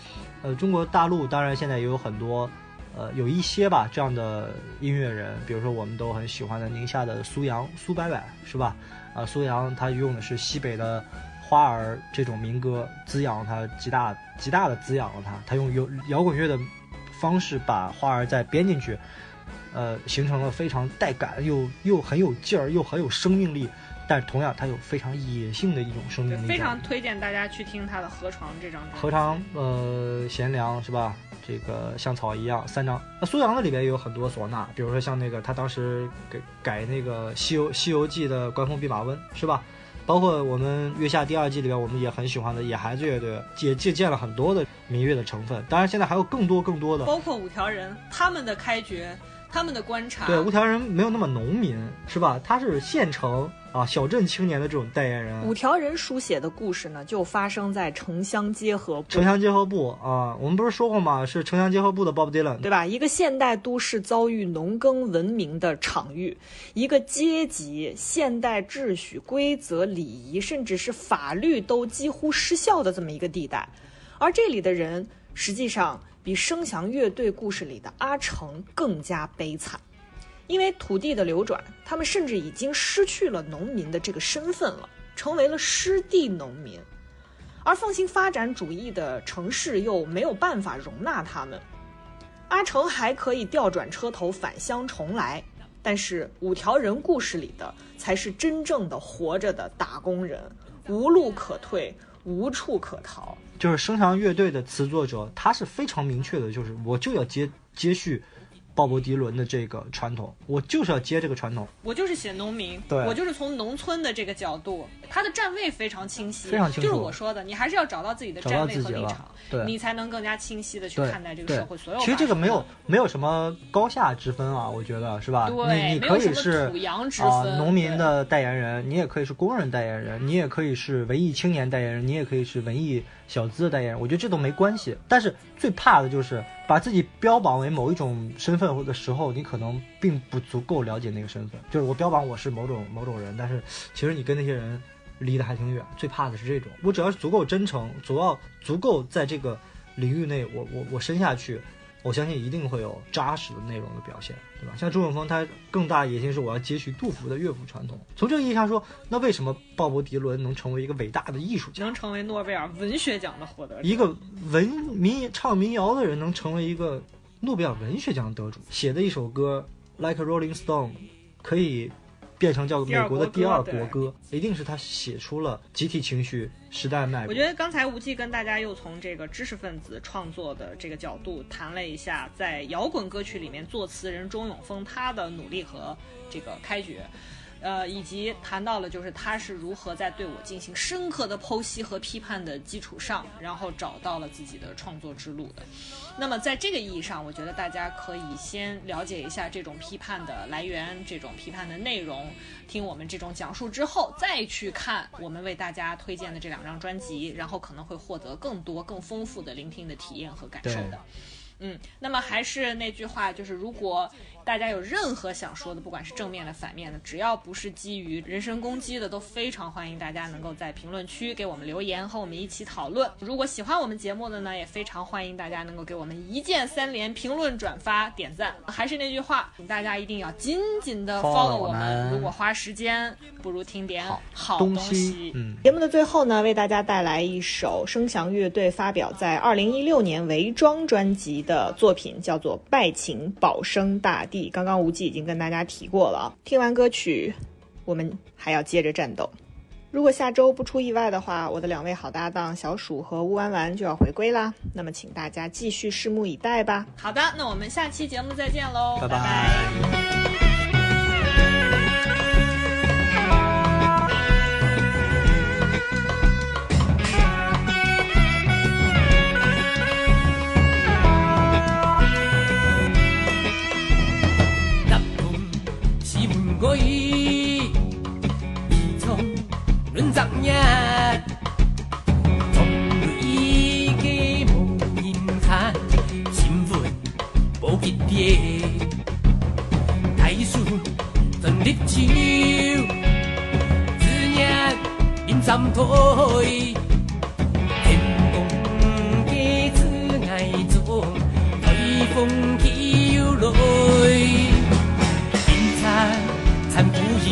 呃，中国大陆当然现在也有很多。呃，有一些吧这样的音乐人，比如说我们都很喜欢的宁夏的苏阳苏白白，是吧？啊，苏阳他用的是西北的花儿这种民歌，滋养他极大极大的滋养了他。他用有摇滚乐的方式把花儿再编进去，呃，形成了非常带感又又很有劲儿又很有生命力，但同样它有非常野性的一种生命力。非常推荐大家去听他的《河床》这张专辑。何尝呃贤良是吧？这个像草一样三张。那苏阳的里边也有很多唢呐，比如说像那个他当时给改那个《西游西游记》的官方弼马温是吧？包括我们月下第二季里边我们也很喜欢的野孩子乐队，也借鉴了很多的民乐的成分。当然现在还有更多更多的。包括五条人他们的开掘，他们的观察。对，五条人没有那么农民是吧？他是县城啊小镇青年的这种代言人。五条人书写的故事呢，就发生在城乡结合部。城乡结合部啊，我们不是说过吗？是城乡结合部的 Bob Dylan，对吧？一个现代都市遭遇农耕文明的场域，一个阶级、现代秩序、规则、礼仪，甚至是法律都几乎失效的这么一个地带。而这里的人，实际上比声响乐队故事里的阿成更加悲惨，因为土地的流转，他们甚至已经失去了农民的这个身份了，成为了失地农民。而奉行发展主义的城市又没有办法容纳他们。阿成还可以调转车头返乡重来，但是五条人故事里的才是真正的活着的打工人，无路可退，无处可逃。就是生强乐队的词作者，他是非常明确的，就是我就要接接续鲍勃迪伦的这个传统，我就是要接这个传统。我就是写农民，对我就是从农村的这个角度，他的站位非常清晰，非常清楚就是我说的，你还是要找到自己的站位和立场，对你才能更加清晰的去看待这个社会所有。其实这个没有，没有什么高下之分啊，我觉得是吧？对你你可以是土洋之啊、分农民的代言人，你也可以是工人代言人，你也可以是文艺青年代言人，你也可以是文艺小资的代言人，我觉得这都没关系。但是最怕的就是把自己标榜为某一种身份的时候，你可能并不足够了解那个身份。就是我标榜我是某种某种人，但是其实你跟那些人离得还挺远。最怕的是这种，我只要是足够真诚，足要足够在这个领域内，我我我深下去，我相信一定会有扎实的内容的表现，对吧？像朱永峰，他更大野心是我要接续杜甫的乐府传统。从这个意义上说，那为什么鲍勃迪伦能成为一个伟大的艺术家？能成为诺贝尔文学奖的获得者。一个文民唱民谣的人能成为一个诺贝尔文学奖得主，写的一首歌《Like a Rolling Stone》，可以变成叫美国的第二国歌，一定是他写出了集体情绪、时代脉搏。我觉得刚才无忌跟大家又从这个知识分子创作的这个角度谈了一下，在摇滚歌曲里面作词人钟永峰他的努力和这个开掘。呃，以及谈到了就是他是如何在对我进行深刻的剖析和批判的基础上，然后找到了自己的创作之路的。那么在这个意义上，我觉得大家可以先了解一下这种批判的来源，这种批判的内容，听我们这种讲述之后，再去看我们为大家推荐的这两张专辑，然后可能会获得更多、更丰富的聆听的体验和感受的。嗯，那么还是那句话，就是如果大家有任何想说的，不管是正面的、反面的，只要不是基于人身攻击的，都非常欢迎大家能够在评论区给我们留言，和我们一起讨论。如果喜欢我们节目的呢，也非常欢迎大家能够给我们一键三连、评论、转发、点赞。还是那句话，请大家一定要紧紧的 Follow 我我们。如果花时间，不如听点好东东西，嗯，节目的最后呢，为大家带来一首声翔乐队发表在二零一六年《伪装》专辑的作品，叫做《拜请保生大帝》。刚刚无忌已经跟大家提过了。听完歌曲，我们还要接着战斗。如果下周不出意外的话，我的两位好搭档小鼠和乌丸丸就要回归啦。那么，请大家继续拭目以待吧。好的，那我们下期节目再见喽，拜拜无一叠，大树真立秋，思念林三推。天公给此爱中，台风起又来，阴惨惨不移，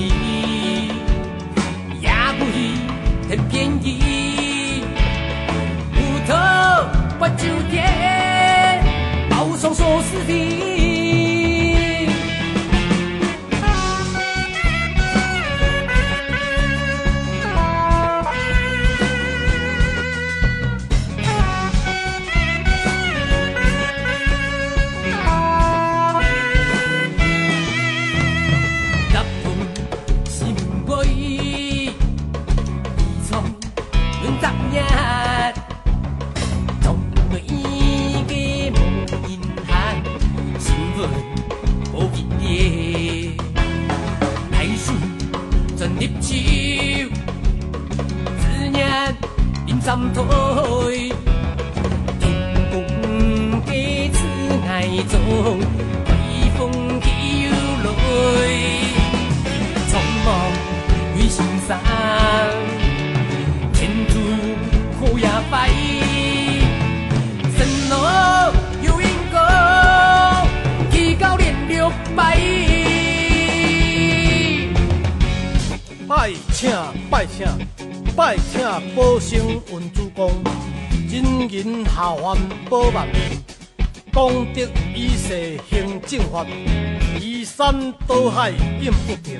移山倒海应不平，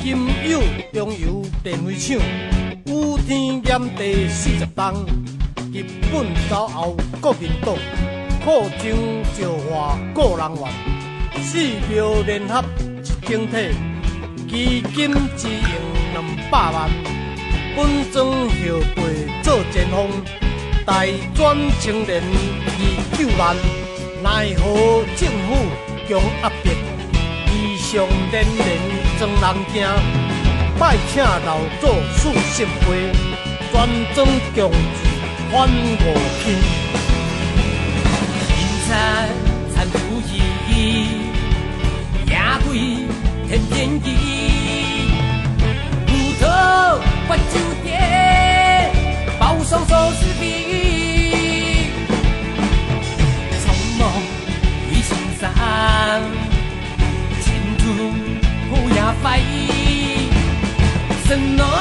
金友中油电话厂，有天炎地四十冬，日本走后国民党，扩征招化个人员，四庙联合一整体。基金支用两百万，本庄后辈做前锋，大专青年二九万，奈何政府强压迫，上人人装人听，拜请老祖赐神杯，全庄共聚翻五庆。人才参主义，夜鬼天天机，乌托发酒 No.